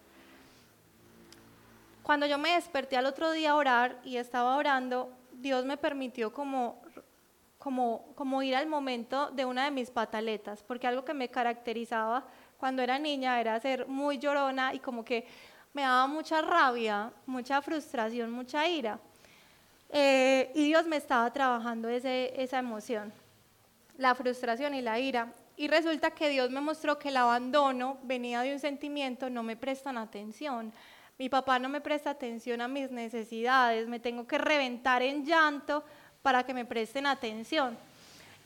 Cuando yo me desperté al otro día a orar y estaba orando, Dios me permitió como, como, como ir al momento de una de mis pataletas, porque algo que me caracterizaba cuando era niña era ser muy llorona y como que me daba mucha rabia, mucha frustración, mucha ira. Eh, y Dios me estaba trabajando ese, esa emoción, la frustración y la ira. Y resulta que Dios me mostró que el abandono venía de un sentimiento, no me prestan atención mi papá no me presta atención a mis necesidades, me tengo que reventar en llanto para que me presten atención.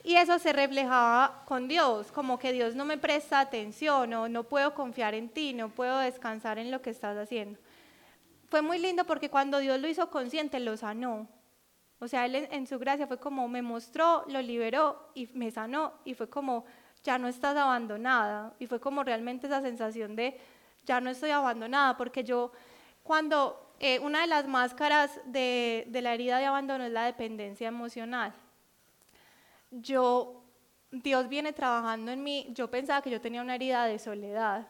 Y eso se reflejaba con Dios, como que Dios no me presta atención o no puedo confiar en ti, no puedo descansar en lo que estás haciendo. Fue muy lindo porque cuando Dios lo hizo consciente, lo sanó. O sea, Él en su gracia fue como me mostró, lo liberó y me sanó y fue como ya no estás abandonada. Y fue como realmente esa sensación de ya no estoy abandonada, porque yo cuando eh, una de las máscaras de, de la herida de abandono es la dependencia emocional. Yo, Dios viene trabajando en mí, yo pensaba que yo tenía una herida de soledad,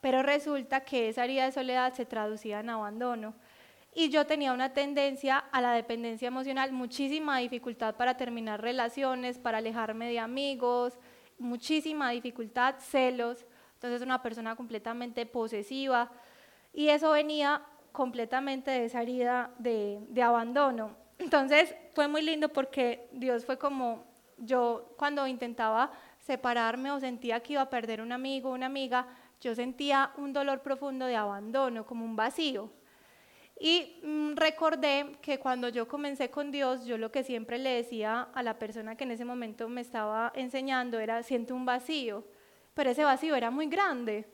pero resulta que esa herida de soledad se traducía en abandono. Y yo tenía una tendencia a la dependencia emocional, muchísima dificultad para terminar relaciones, para alejarme de amigos, muchísima dificultad, celos. Entonces una persona completamente posesiva y eso venía completamente de esa herida de, abandono. Entonces fue muy lindo porque Dios fue como yo cuando intentaba separarme o sentía que iba a perder un amigo, una amiga, yo sentía un dolor profundo de abandono, como un vacío. Y mm, recordé que cuando yo comencé con Dios, yo lo que siempre le decía a la persona que en ese momento me estaba enseñando era, siento un vacío pero ese vacío era muy grande,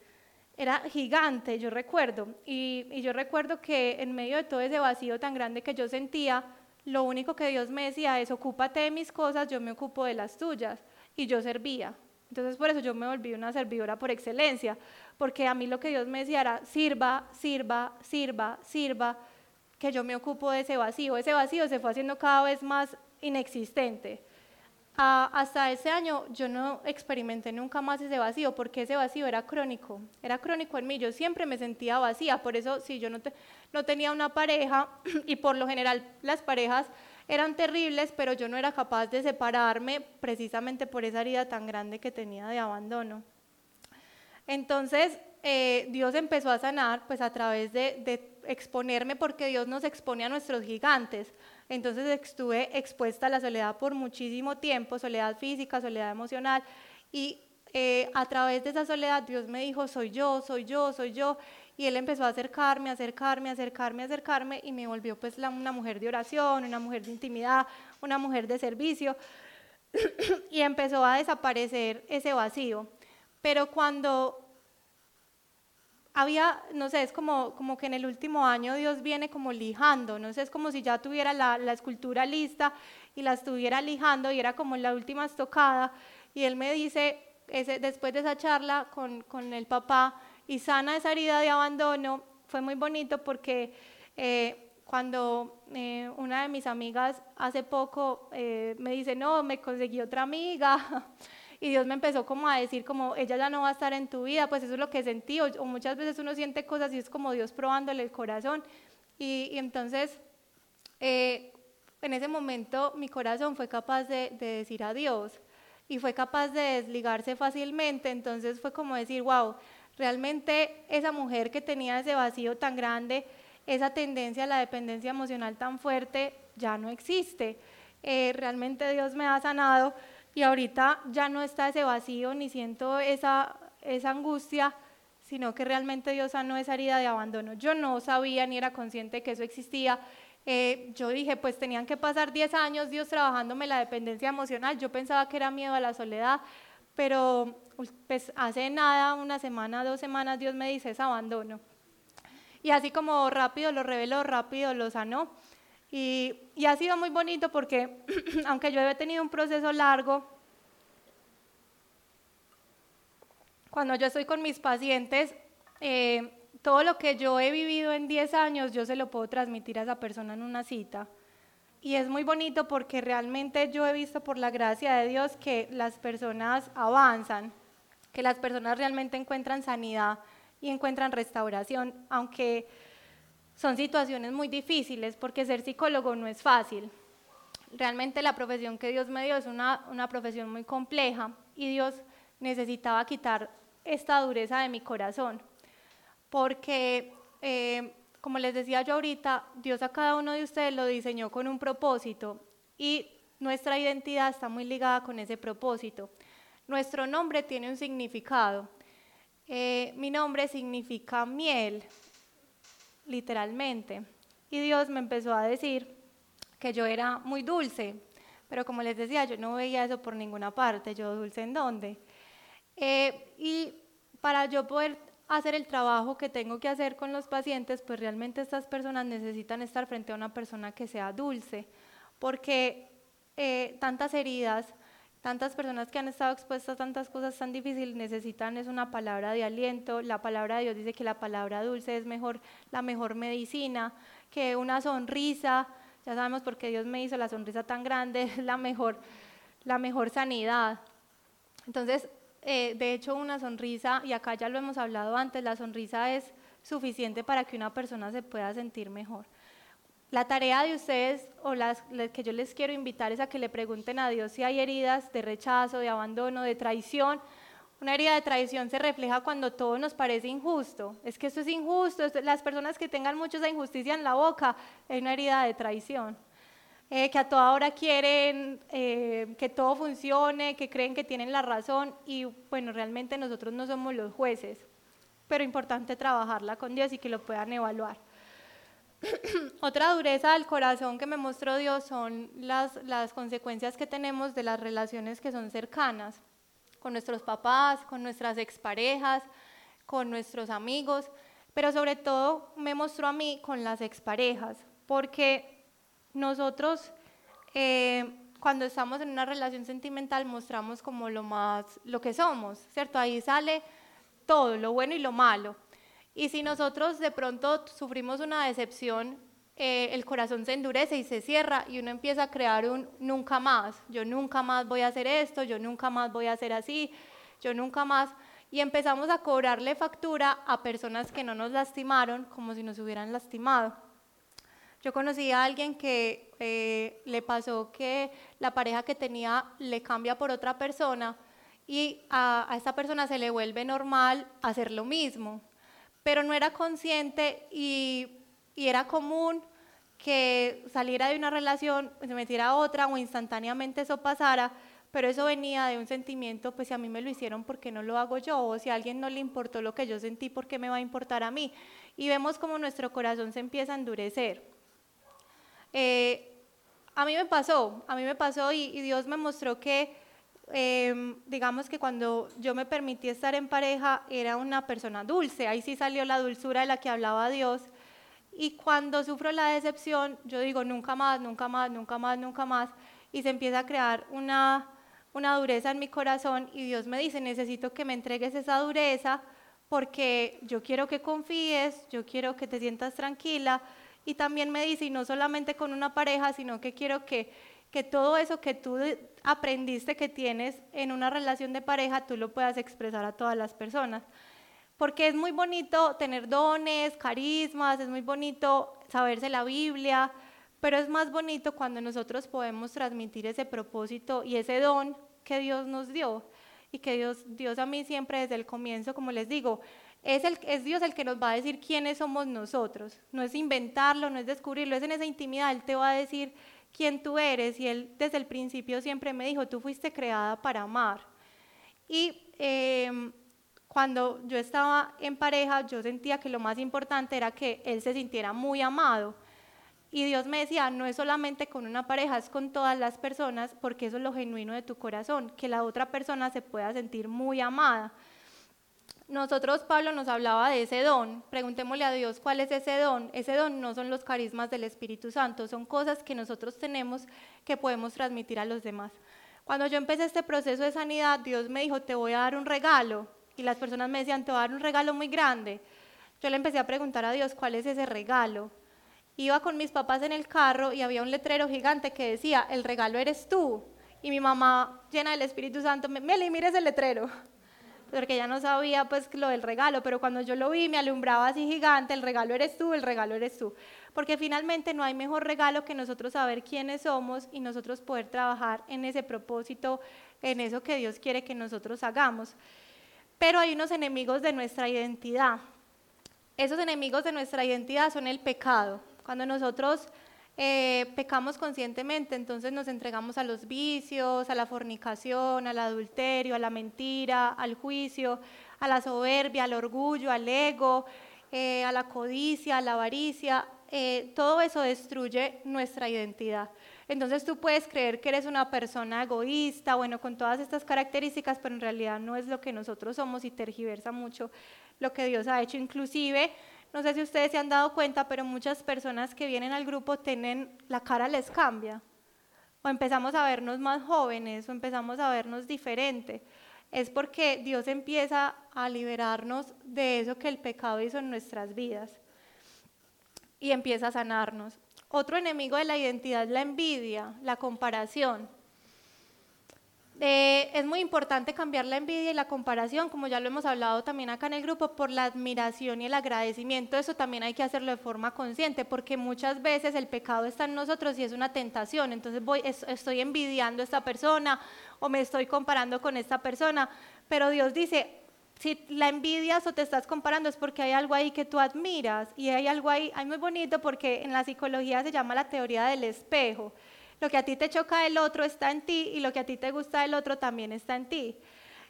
era gigante, yo recuerdo. Y, yo recuerdo que en medio de todo ese vacío tan grande que yo sentía, lo único que Dios me decía es, ocúpate de mis cosas, yo me ocupo de las tuyas. Y yo servía. Entonces por eso yo me volví una servidora por excelencia, porque a mí lo que Dios me decía era, sirva, sirva, sirva, sirva, que yo me ocupo de ese vacío. Ese vacío se fue haciendo cada vez más inexistente. Hasta ese año yo no experimenté nunca más ese vacío, porque ese vacío era crónico, era crónico en mí, yo siempre me sentía vacía, por eso si yo no, no tenía una pareja, [CLEARS THROAT] y por lo general las parejas eran terribles, pero yo no era capaz de separarme precisamente por esa herida tan grande que tenía de abandono. Entonces, eh, Dios empezó a sanar pues a través de, de exponerme, porque Dios nos expone a nuestros gigantes. Entonces estuve expuesta a la soledad por muchísimo tiempo, soledad física, soledad emocional, y eh, a través de esa soledad Dios me dijo, soy yo, soy yo, soy yo, y Él empezó a acercarme, acercarme, acercarme, acercarme, y me volvió pues una mujer de oración, una mujer de intimidad, una mujer de servicio, [COUGHS] y empezó a desaparecer ese vacío. Pero cuando había, no sé, es como, como que en el último año Dios viene como lijando, no sé, es como si ya tuviera la, la escultura lista y la estuviera lijando y era como la última estocada. Y Él me dice, después de esa charla con, con, el papá y sana esa herida de abandono, fue muy bonito porque eh, cuando eh, una de mis amigas hace poco eh, me dice, no, me conseguí otra amiga. [LAUGHS] y Dios me empezó como a decir como ella ya no va a estar en tu vida, pues eso es lo que sentí, o, muchas veces uno siente cosas y es como Dios probándole el corazón. Y, entonces, eh, en ese momento mi corazón fue capaz de, de decir adiós y fue capaz de desligarse fácilmente, entonces fue como decir, wow, realmente esa mujer que tenía ese vacío tan grande, esa tendencia a la dependencia emocional tan fuerte, ya no existe. Eh, realmente Dios me ha sanado y ahorita ya no está ese vacío ni siento esa, esa angustia, sino que realmente Dios sanó esa herida de abandono. Yo no sabía ni era consciente que eso existía. Eh, yo dije, pues tenían que pasar 10 años Dios trabajándome la dependencia emocional. Yo pensaba que era miedo a la soledad, pero pues hace nada, una semana, dos semanas, Dios me dice es abandono. Y así como rápido lo reveló, rápido lo sanó. Y, ha sido muy bonito porque, [CLEARS THROAT] aunque yo he tenido un proceso largo, cuando yo estoy con mis pacientes, eh, todo lo que yo he vivido en 10 años, yo se lo puedo transmitir a esa persona en una cita. Y es muy bonito porque realmente yo he visto por la gracia de Dios que las personas avanzan, que las personas realmente encuentran sanidad y encuentran restauración, aunque son situaciones muy difíciles porque ser psicólogo no es fácil. Realmente la profesión que Dios me dio es una, una profesión muy compleja y Dios necesitaba quitar esta dureza de mi corazón. Porque, eh, como les decía yo ahorita, Dios a cada uno de ustedes lo diseñó con un propósito y nuestra identidad está muy ligada con ese propósito. Nuestro nombre tiene un significado. Eh, mi nombre significa miel literalmente. Y Dios me empezó a decir que yo era muy dulce, pero como les decía, yo no veía eso por ninguna parte, yo dulce en dónde. Eh, y para yo poder hacer el trabajo que tengo que hacer con los pacientes, pues realmente estas personas necesitan estar frente a una persona que sea dulce, porque eh, tantas heridas, tantas personas que han estado expuestas a tantas cosas tan difíciles necesitan es una palabra de aliento. La palabra de Dios dice que la palabra dulce es mejor, la mejor medicina, que una sonrisa, ya sabemos por qué Dios me hizo la sonrisa tan grande, [LAUGHS] es la mejor, la mejor sanidad. Entonces, eh, de hecho, una sonrisa, y acá ya lo hemos hablado antes, la sonrisa es suficiente para que una persona se pueda sentir mejor. La tarea de ustedes o las, que yo les quiero invitar es a que le pregunten a Dios si hay heridas de rechazo, de abandono, de traición. Una herida de traición se refleja cuando todo nos parece injusto. Es que esto es injusto. las personas que tengan mucha injusticia en la boca, es una herida de traición. Eh, que a toda hora quieren eh, que todo funcione, que creen que tienen la razón y bueno, realmente nosotros no somos los jueces, pero importante trabajarla con Dios y que lo puedan evaluar. [COUGHS] Otra dureza del corazón que me mostró Dios son las, las consecuencias que tenemos de las relaciones que son cercanas, con nuestros papás, con nuestras exparejas, con nuestros amigos, pero sobre todo me mostró a mí con las exparejas, porque nosotros eh, cuando estamos en una relación sentimental mostramos como lo más, lo que somos, ¿cierto? Ahí sale todo, lo bueno y lo malo. Y si nosotros de pronto sufrimos una decepción eh, el corazón se endurece y se cierra y uno empieza a crear un nunca más. Yo nunca más voy a hacer esto, yo nunca más voy a hacer así, yo nunca más. Y empezamos a cobrarle factura a personas que no nos lastimaron como si nos hubieran lastimado. Yo conocí a alguien que eh, le pasó que la pareja que tenía le cambia por otra persona y a, a esta persona se le vuelve normal hacer lo mismo, pero no era consciente y, y era común que saliera de una relación, se metiera a otra o instantáneamente eso pasara, pero eso venía de un sentimiento, pues si a mí me lo hicieron, ¿por qué no lo hago yo? O si a alguien no le importó lo que yo sentí, ¿por qué me va a importar a mí? Y vemos como nuestro corazón se empieza a endurecer. Eh, a mí me pasó, a mí me pasó y, Dios me mostró que, em, digamos que cuando yo me permití estar en pareja, era una persona dulce, ahí sí salió la dulzura de la que hablaba Dios. Y cuando sufro la decepción, yo digo, nunca más, nunca más, nunca más, nunca más, y se empieza a crear una, una dureza en mi corazón y Dios me dice, necesito que me entregues esa dureza porque yo quiero que confíes, yo quiero que te sientas tranquila, y también me dice, y no solamente con una pareja, sino que quiero que, que todo eso que tú aprendiste que tienes en una relación de pareja, tú lo puedas expresar a todas las personas. Porque es muy bonito tener dones, carismas, es muy bonito saberse la Biblia, pero es más bonito cuando nosotros podemos transmitir ese propósito y ese don que Dios nos dio. Y que Dios, Dios a mí siempre desde el comienzo, como les digo, es, el, es Dios el que nos va a decir quiénes somos nosotros. No es inventarlo, no es descubrirlo, es en esa intimidad. Él te va a decir quién tú eres. Y Él desde el principio siempre me dijo, tú fuiste creada para amar. Y em, cuando yo estaba en pareja, yo sentía que lo más importante era que Él se sintiera muy amado. Y Dios me decía, no es solamente con una pareja, es con todas las personas, porque eso es lo genuino de tu corazón, que la otra persona se pueda sentir muy amada. Nosotros, Pablo nos hablaba de ese don. Preguntémosle a Dios cuál es ese don. Ese don no son los carismas del Espíritu Santo, son cosas que nosotros tenemos que podemos transmitir a los demás. Cuando yo empecé este proceso de sanidad, Dios me dijo, te voy a dar un regalo. Y las personas me decían, te voy a dar un regalo muy grande. Yo le empecé a preguntar a Dios, ¿cuál es ese regalo? Iba con mis papás en el carro y había un letrero gigante que decía, el regalo eres tú. Y mi mamá, llena del Espíritu Santo, me, mire ese letrero porque ya no sabía pues lo del regalo, pero cuando yo lo vi me alumbraba así gigante, el regalo eres tú, el regalo eres tú. Porque finalmente no hay mejor regalo que nosotros saber quiénes somos y nosotros poder trabajar en ese propósito, en eso que Dios quiere que nosotros hagamos. Pero hay unos enemigos de nuestra identidad. Esos enemigos de nuestra identidad son el pecado. Cuando nosotros eh, pecamos conscientemente, entonces nos entregamos a los vicios, a la fornicación, al adulterio, a la mentira, al juicio, a la soberbia, al orgullo, al ego, eh, a la codicia, a la avaricia. Eh, todo eso destruye nuestra identidad. Entonces tú puedes creer que eres una persona egoísta, bueno, con todas estas características, pero en realidad no es lo que nosotros somos y tergiversa mucho lo que Dios ha hecho. Inclusive no sé si ustedes se han dado cuenta, pero muchas personas que vienen al grupo tienen, la cara les cambia. O empezamos a vernos más jóvenes, o empezamos a vernos diferente. Es porque Dios empieza a liberarnos de eso que el pecado hizo en nuestras vidas. Y empieza a sanarnos. Otro enemigo de la identidad es la envidia, la comparación. Es muy importante cambiar la envidia y la comparación, como ya lo hemos hablado también acá en el grupo, por la admiración y el agradecimiento. Eso también hay que hacerlo de forma consciente, porque muchas veces el pecado está en nosotros y es una tentación. Entonces voy, estoy envidiando a esta persona o me estoy comparando con esta persona, pero Dios dice, si la envidias o te estás comparando es porque hay algo ahí que tú admiras y hay algo ahí, hay muy bonito porque en la psicología se llama la teoría del espejo. Lo que a ti te choca del otro está en ti y lo que a ti te gusta del otro también está en ti.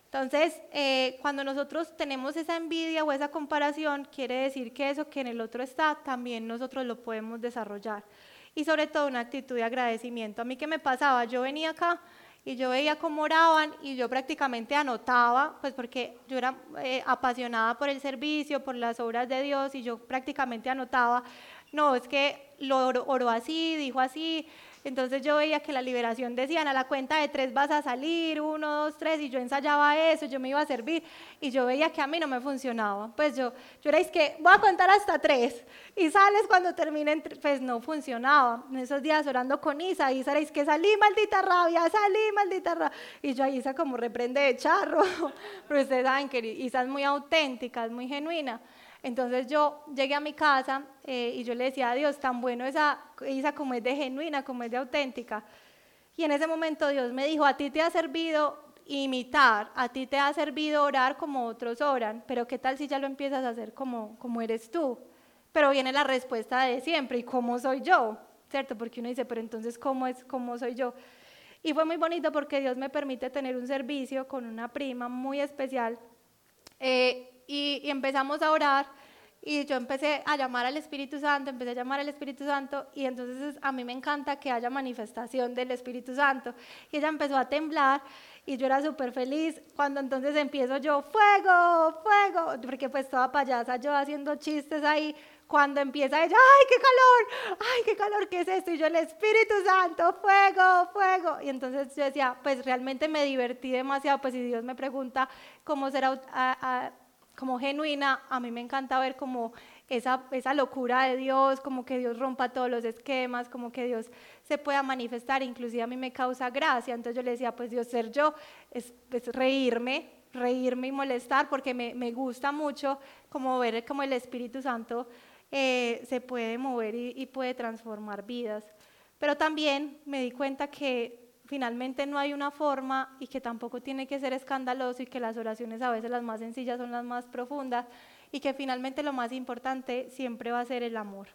Entonces, eh, cuando nosotros tenemos esa envidia o esa comparación, quiere decir que eso que en el otro está, también nosotros lo podemos desarrollar. Y sobre todo una actitud de agradecimiento. A mí qué me pasaba, yo venía acá y yo veía cómo oraban y yo prácticamente anotaba, pues porque yo era eh, apasionada por el servicio, por las obras de Dios y yo prácticamente anotaba, no, es que lo oró así, dijo así, Entonces yo veía que la liberación decían, a la cuenta de tres vas a salir, uno, dos, tres, y yo ensayaba eso, yo me iba a servir, y yo veía que a mí no me funcionaba. Pues yo, yo era, es que voy a contar hasta tres, y sales cuando terminen, pues no funcionaba. En esos días orando con Isa, Isa era, es que salí maldita rabia, salí maldita rabia. Y yo a Isa como reprende de charro, [LAUGHS] pero ustedes saben que Isa es muy auténtica, es muy genuina. Entonces yo llegué a mi casa eh, y yo le decía a Dios, tan bueno esa Isa como es de genuina, como es de auténtica. Y en ese momento Dios me dijo, a ti te ha servido imitar, a ti te ha servido orar como otros oran, pero ¿qué tal si ya lo empiezas a hacer como, como eres tú? Pero viene la respuesta de siempre, ¿y cómo soy yo? ¿Cierto? Porque uno dice, pero entonces, ¿cómo es, cómo soy yo? Y fue muy bonito porque Dios me permite tener un servicio con una prima muy especial. Eh, y, empezamos a orar y yo empecé a llamar al Espíritu Santo, empecé a llamar al Espíritu Santo y entonces a mí me encanta que haya manifestación del Espíritu Santo. Y ella empezó a temblar y yo era súper feliz cuando entonces empiezo yo, fuego, fuego, porque pues toda payasa yo haciendo chistes ahí, cuando empieza ella, ay, qué calor, ay, qué calor, ¿qué es esto? Y yo, el Espíritu Santo, fuego, fuego. Y entonces yo decía, pues realmente me divertí demasiado, pues si Dios me pregunta cómo será como genuina, a mí me encanta ver como esa, esa locura de Dios, como que Dios rompa todos los esquemas, como que Dios se pueda manifestar, inclusive a mí me causa gracia, entonces yo le decía, pues Dios ser yo es, reírme, reírme y molestar, porque me, me, gusta mucho como ver como el Espíritu Santo eh, se puede mover y puede transformar vidas. Pero también me di cuenta que finalmente no hay una forma y que tampoco tiene que ser escandaloso y que las oraciones a veces las más sencillas son las más profundas y que finalmente lo más importante siempre va a ser el amor.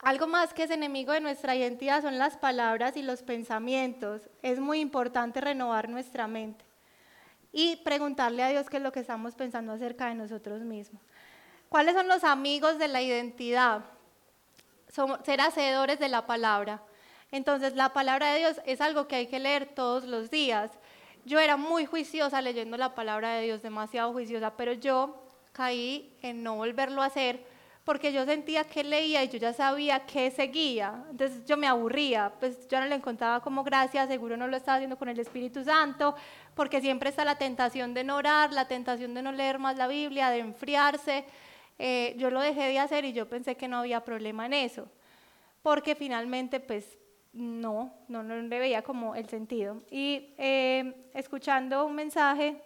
Algo más que es enemigo de nuestra identidad son las palabras y los pensamientos. Es muy importante renovar nuestra mente y preguntarle a Dios qué es lo que estamos pensando acerca de nosotros mismos. ¿Cuáles son los amigos de la identidad? ser hacedores de la palabra entonces la palabra de Dios es algo que hay que leer todos los días. Yo era muy juiciosa leyendo la palabra de Dios, demasiado juiciosa, pero yo caí en no volverlo a hacer porque yo sentía que leía y yo ya sabía que seguía. Entonces yo me aburría, pues yo no le encontraba como gracia, seguro no lo estaba haciendo con el Espíritu Santo, porque siempre está la tentación de no orar, la tentación de no leer más la Biblia, de enfriarse. Eh, yo lo dejé de hacer y yo pensé que no había problema en eso, porque finalmente pues no, no, no le veía como el sentido. Y eh, escuchando un mensaje,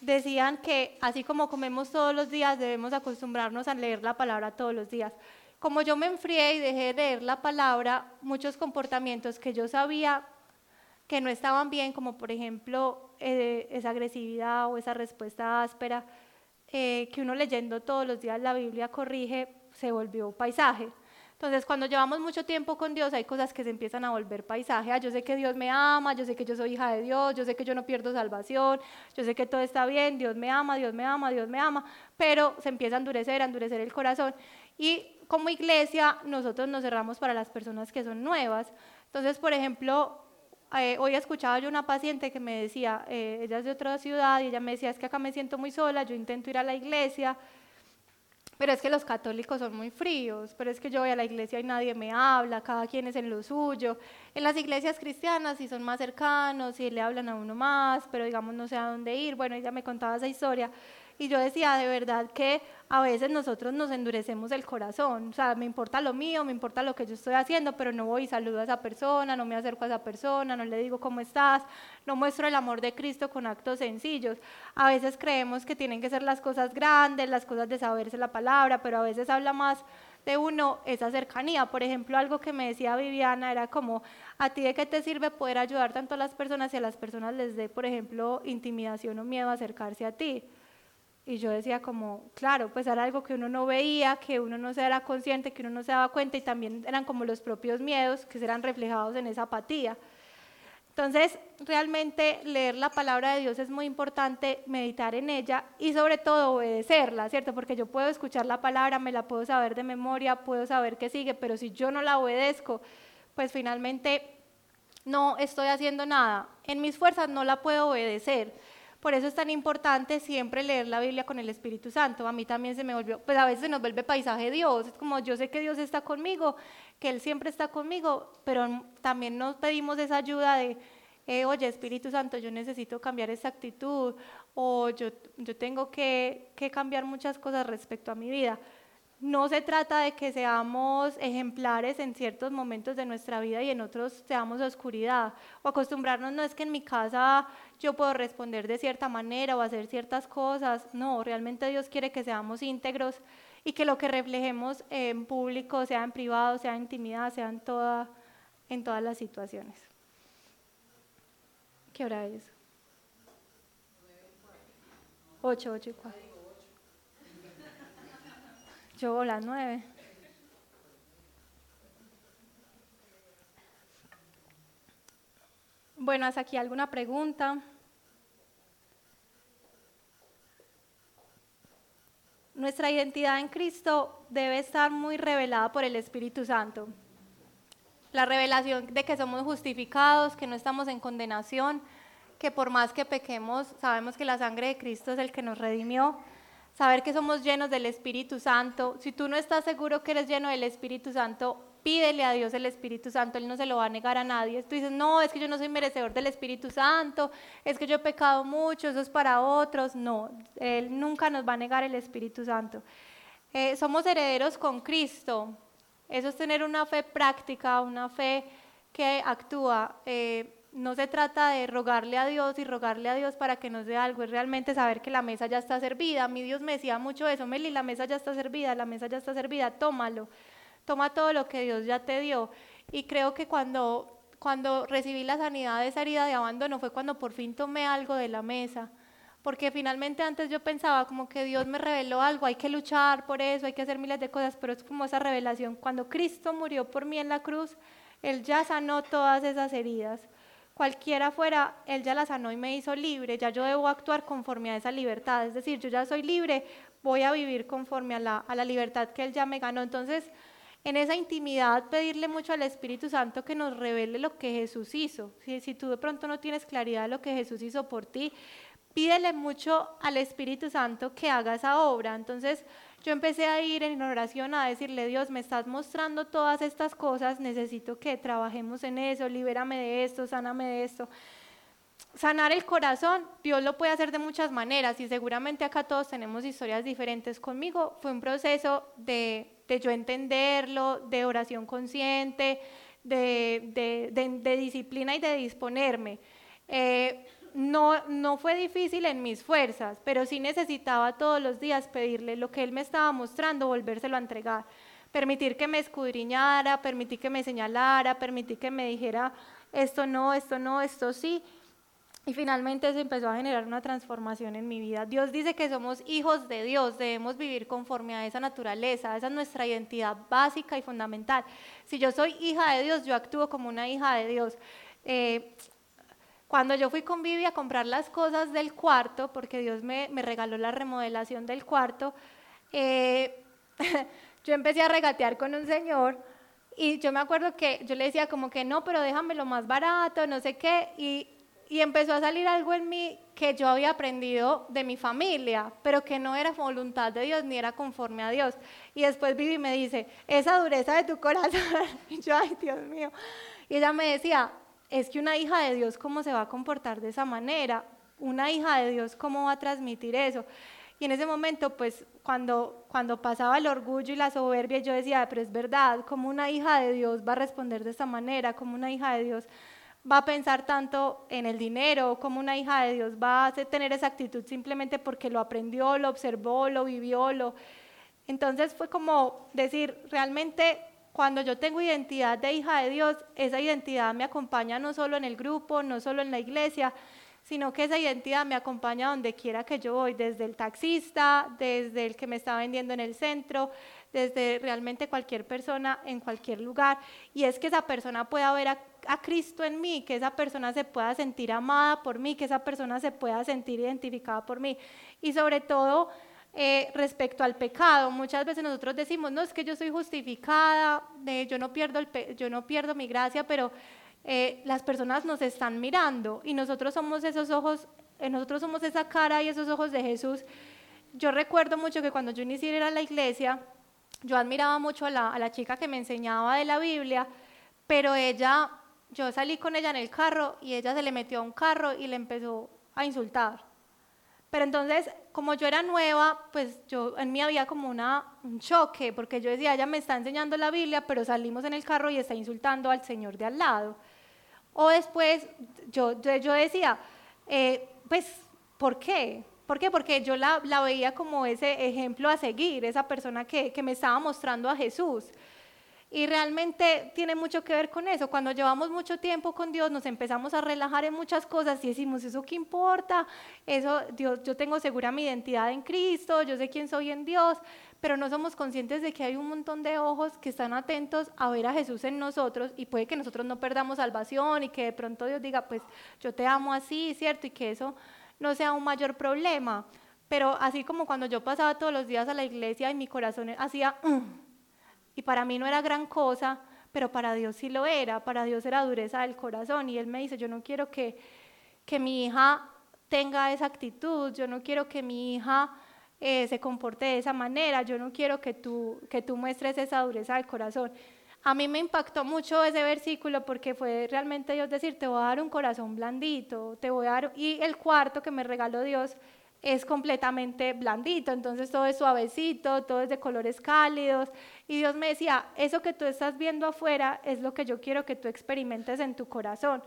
decían que así como comemos todos los días, debemos acostumbrarnos a leer la palabra todos los días. Como yo me enfrié y dejé de leer la palabra, muchos comportamientos que yo sabía que no estaban bien, como por ejemplo eh, esa agresividad o esa respuesta áspera, eh, que uno leyendo todos los días la Biblia corrige, se volvió paisaje. Entonces, cuando llevamos mucho tiempo con Dios, hay cosas que se empiezan a volver paisaje. Ah, yo sé que Dios me ama, yo sé que yo soy hija de Dios, yo sé que yo no pierdo salvación, yo sé que todo está bien, Dios me ama, Dios me ama, Dios me ama, pero se empieza a endurecer, a endurecer el corazón. Y como iglesia, nosotros nos cerramos para las personas que son nuevas. Entonces, por ejemplo, eh, hoy escuchaba yo una paciente que me decía, eh, ella es de otra ciudad, y ella me decía, es que acá me siento muy sola, yo intento ir a la iglesia, pero es que los católicos son muy fríos, pero es que yo voy a la iglesia y nadie me habla, cada quien es en lo suyo. En las iglesias cristianas sí son más cercanos, y le hablan a uno más, pero digamos no sé a dónde ir. Bueno, ella me contaba esa historia y yo decía, de verdad que a veces nosotros nos endurecemos el corazón, o sea, me importa lo mío, me importa lo que yo estoy haciendo, pero no voy y saludo a esa persona, no me acerco a esa persona, no le digo cómo estás, no muestro el amor de Cristo con actos sencillos. A veces creemos que tienen que ser las cosas grandes, las cosas de saberse la palabra, pero a veces habla más de uno esa cercanía. Por ejemplo, algo que me decía Viviana era como, ¿a ti de qué te sirve poder ayudar tanto a las personas si a las personas les dé, por ejemplo, intimidación o miedo a acercarse a ti? Y yo decía como, claro, pues era algo que uno no veía, que uno no se era consciente, que uno no se daba cuenta y también eran como los propios miedos que eran reflejados en esa apatía. Entonces, realmente leer la palabra de Dios es muy importante, meditar en ella y sobre todo obedecerla, ¿cierto? Porque yo puedo escuchar la palabra, me la puedo saber de memoria, puedo saber qué sigue, pero si yo no la obedezco, pues finalmente no estoy haciendo nada. En mis fuerzas no la puedo obedecer Por eso es tan importante siempre leer la Biblia con el Espíritu Santo. A mí también se me volvió, pues a veces nos vuelve paisaje Dios. Es como yo sé que Dios está conmigo, que Él siempre está conmigo, pero también nos pedimos esa ayuda de, eh, oye Espíritu Santo, yo necesito cambiar esa actitud o yo, yo tengo que, que cambiar muchas cosas respecto a mi vida. No se trata de que seamos ejemplares en ciertos momentos de nuestra vida y en otros seamos oscuridad o acostumbrarnos, no es que en mi casa yo puedo responder de cierta manera o hacer ciertas cosas, no, realmente Dios quiere que seamos íntegros y que lo que reflejemos en público, sea en privado, sea en intimidad, sea en, toda, en todas las situaciones. ¿Qué hora es? Ocho, ocho y las. Bueno, ¿hasta aquí alguna pregunta? Nuestra identidad en Cristo debe estar muy revelada por el Espíritu Santo. La revelación de que somos justificados, que no estamos en condenación, que por más que pequemos, sabemos que la sangre de Cristo es el que nos redimió saber que somos llenos del Espíritu Santo. Si tú no estás seguro que eres lleno del Espíritu Santo, pídele a Dios el Espíritu Santo, Él no se lo va a negar a nadie. Tú dices, no, es que yo no soy merecedor del Espíritu Santo, es que yo he pecado mucho, eso es para otros. No, Él nunca nos va a negar el Espíritu Santo. Eh, somos herederos con Cristo. Eso es tener una fe práctica, una fe que actúa. Eh, no se trata de rogarle a Dios y rogarle a Dios para que nos dé algo, es realmente saber que la mesa ya está servida. Mi Dios me decía mucho eso, Meli, la mesa ya está servida, la mesa ya está servida, tómalo, toma todo lo que Dios ya te dio. Y creo que cuando, cuando recibí la sanidad de esa herida de abandono fue cuando por fin tomé algo de la mesa. Porque finalmente antes yo pensaba como que Dios me reveló algo, hay que luchar por eso, hay que hacer miles de cosas, pero es como esa revelación. Cuando Cristo murió por mí en la cruz, Él ya sanó todas esas heridas cualquiera fuera, Él ya la sanó y me hizo libre, ya yo debo actuar conforme a esa libertad, es decir, yo ya soy libre, voy a vivir conforme a la, libertad que Él ya me ganó. Entonces, en esa intimidad, pedirle mucho al Espíritu Santo que nos revele lo que Jesús hizo. Si, si tú de pronto no tienes claridad de lo que Jesús hizo por ti, pídele mucho al Espíritu Santo que haga esa obra. Entonces, yo empecé a ir en oración a decirle, Dios, me estás mostrando todas estas cosas, necesito que trabajemos en eso, libérame de esto, sáname de esto. Sanar el corazón, Dios lo puede hacer de muchas maneras y seguramente acá todos tenemos historias diferentes. Conmigo fue un proceso de, yo entenderlo, de oración consciente, de, disciplina y de disponerme. Eh, no, no fue difícil en mis fuerzas, pero sí necesitaba todos los días pedirle lo que él me estaba mostrando, volvérselo a entregar. Permitir que me escudriñara, permitir que me señalara, permitir que me dijera esto no, esto no, esto sí. Y finalmente se empezó a generar una transformación en mi vida. Dios dice que somos hijos de Dios, debemos vivir conforme a esa naturaleza, esa es nuestra identidad básica y fundamental. Si yo soy hija de Dios, yo actúo como una hija de Dios. Eh, cuando yo fui con Vivi a comprar las cosas del cuarto, porque Dios me, regaló la remodelación del cuarto, eh, [LAUGHS] yo empecé a regatear con un señor y yo me acuerdo que yo le decía como que no, pero déjame lo más barato, no sé qué, y, y empezó a salir algo en mí que yo había aprendido de mi familia, pero que no era voluntad de Dios ni era conforme a Dios. Y después Vivi me dice, esa dureza de tu corazón, [LAUGHS] y yo, ay Dios mío, y ella me decía, es que una hija de Dios, ¿cómo se va a comportar de esa manera? Una hija de Dios, ¿cómo va a transmitir eso? Y en ese momento, pues cuando, cuando pasaba el orgullo y la soberbia, yo decía, pero es verdad, ¿cómo una hija de Dios va a responder de esa manera? ¿Cómo una hija de Dios va a pensar tanto en el dinero? ¿Cómo una hija de Dios va a tener esa actitud simplemente porque lo aprendió, lo observó, lo vivió? Lo... Entonces fue como decir, realmente cuando yo tengo identidad de hija de Dios, esa identidad me acompaña no solo en el grupo, no solo en la iglesia, sino que esa identidad me acompaña donde quiera que yo voy, desde el taxista, desde el que me está vendiendo en el centro, desde realmente cualquier persona en cualquier lugar. Y es que esa persona pueda ver a, a, Cristo en mí, que esa persona se pueda sentir amada por mí, que esa persona se pueda sentir identificada por mí. Y sobre todo, eh, respecto al pecado. Muchas veces nosotros decimos, no, es que yo soy justificada, yo, no pierdo el yo no pierdo mi gracia, pero eh, las personas nos están mirando y nosotros somos esos ojos nosotros somos esa cara y esos ojos de Jesús. Yo recuerdo mucho que cuando yo inicié a ir a la iglesia, yo admiraba mucho a la, a la chica que me enseñaba de la Biblia, pero ella, yo salí con ella en el carro y ella se le metió a un carro y le empezó a insultar. Pero entonces, como yo era nueva, pues yo en mí había como una, un choque, porque yo decía, ella me está enseñando la Biblia, pero salimos en el carro y está insultando al Señor de al lado. O después, yo, yo decía, eh, pues, ¿por qué? ¿Por qué? Porque yo la, la, veía como ese ejemplo a seguir, esa persona que, que me estaba mostrando a Jesús. Y realmente tiene mucho que ver con eso. Cuando llevamos mucho tiempo con Dios, nos empezamos a relajar en muchas cosas y decimos, ¿eso qué importa? Eso, Dios, yo tengo segura mi identidad en Cristo, yo sé quién soy en Dios, pero no somos conscientes de que hay un montón de ojos que están atentos a ver a Jesús en nosotros y puede que nosotros no perdamos salvación y que de pronto Dios diga, pues yo te amo así, ¿cierto? Y que eso no sea un mayor problema. Pero así como cuando yo pasaba todos los días a la iglesia y mi corazón hacía... [CLEARS THROAT] Y para mí no era gran cosa, pero para Dios sí lo era, para Dios era dureza del corazón. Y Él me dice, yo no quiero que, que mi hija tenga esa actitud, yo no quiero que mi hija eh, se comporte de esa manera, yo no quiero que tú, que tú muestres esa dureza del corazón. A mí me impactó mucho ese versículo porque fue realmente Dios decir, te voy a dar un corazón blandito, te voy a dar... Y el cuarto que me regaló Dios es completamente blandito, entonces todo es suavecito, todo es de colores cálidos. Y Dios me decía, eso que tú estás viendo afuera es lo que yo quiero que tú experimentes en tu corazón.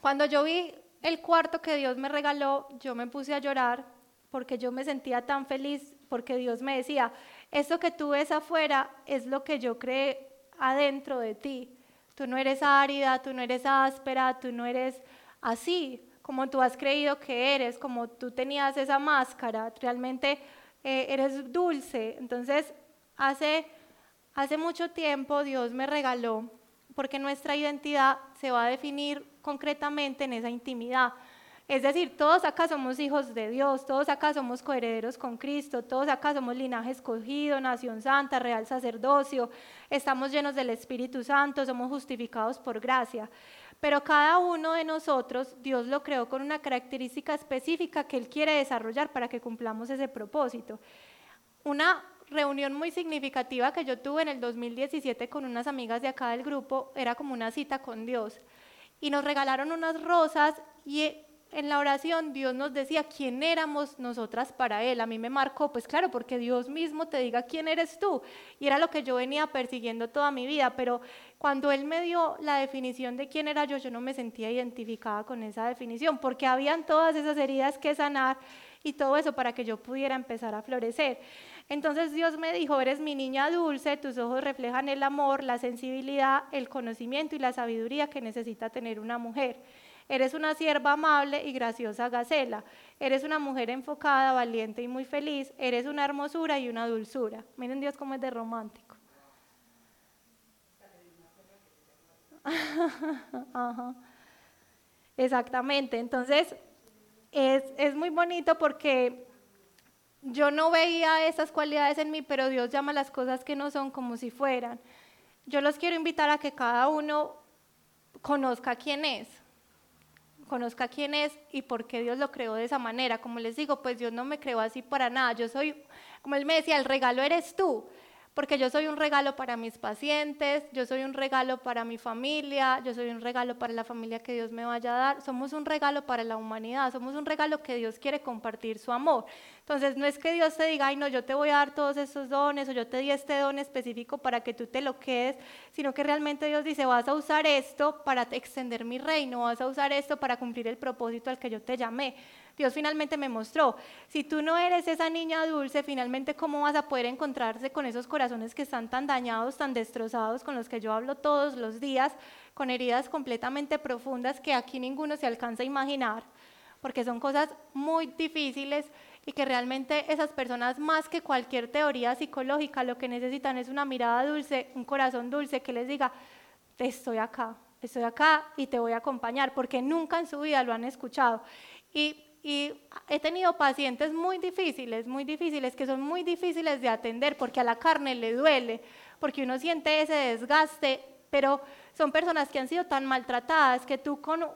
Cuando yo vi el cuarto que Dios me regaló, yo me puse a llorar porque yo me sentía tan feliz, porque Dios me decía, eso que tú ves afuera es lo que yo creé adentro de ti. Tú no eres árida, tú no eres áspera, tú no eres así como tú has creído que eres, como tú tenías esa máscara, realmente eh, eres dulce. Entonces, hace, hace mucho tiempo Dios me regaló, porque nuestra identidad se va a definir concretamente en esa intimidad. Es decir, todos acá somos hijos de Dios, todos acá somos coherederos con Cristo, todos acá somos linaje escogido, nación santa, real sacerdocio, estamos llenos del Espíritu Santo, somos justificados por gracia. Pero cada uno de nosotros, Dios lo creó con una característica específica que Él quiere desarrollar para que cumplamos ese propósito. Una reunión muy significativa que yo tuve en el 2017 con unas amigas de acá del grupo era como una cita con Dios. Y nos regalaron unas rosas y en la oración Dios nos decía quién éramos nosotras para Él. A mí me marcó, pues claro, porque Dios mismo te diga quién eres tú. Y era lo que yo venía persiguiendo toda mi vida, pero cuando Él me dio la definición de quién era yo, yo no me sentía identificada con esa definición, porque habían todas esas heridas que sanar y todo eso para que yo pudiera empezar a florecer. Entonces Dios me dijo, eres mi niña dulce, tus ojos reflejan el amor, la sensibilidad, el conocimiento y la sabiduría que necesita tener una mujer. Eres una sierva amable y graciosa gacela. Eres una mujer enfocada, valiente y muy feliz. Eres una hermosura y una dulzura. Miren Dios cómo es de romántico. [LAUGHS] Exactamente. Entonces, es, es muy bonito porque yo no veía esas cualidades en mí, pero Dios llama las cosas que no son como si fueran. Yo los quiero invitar a que cada uno conozca quién es conozca quién es y por qué Dios lo creó de esa manera. Como les digo, pues Dios no me creó así para nada. Yo soy, como él me decía, el regalo eres tú porque yo soy un regalo para mis pacientes, yo soy un regalo para mi familia, yo soy un regalo para la familia que Dios me vaya a dar, somos un regalo para la humanidad, somos un regalo que Dios quiere compartir su amor. Entonces no es que Dios te diga, ay no, yo te voy a dar todos esos dones o yo te di este don específico para que tú te lo quedes, sino que realmente Dios dice, vas a usar esto para extender mi reino, vas a usar esto para cumplir el propósito al que yo te llamé. Dios finalmente me mostró, si tú no eres esa niña dulce, finalmente cómo vas a poder encontrarse con esos corazones que están tan dañados, tan destrozados, con los que yo hablo todos los días, con heridas completamente profundas que aquí ninguno se alcanza a imaginar, porque son cosas muy difíciles y que realmente esas personas más que cualquier teoría psicológica lo que necesitan es una mirada dulce, un corazón dulce que les diga, estoy acá, estoy acá y te voy a acompañar, porque nunca en su vida lo han escuchado. Y y he tenido pacientes muy difíciles, muy difíciles, que son muy difíciles de atender porque a la carne le duele, porque uno siente ese desgaste, pero son personas que han sido tan maltratadas que tú con,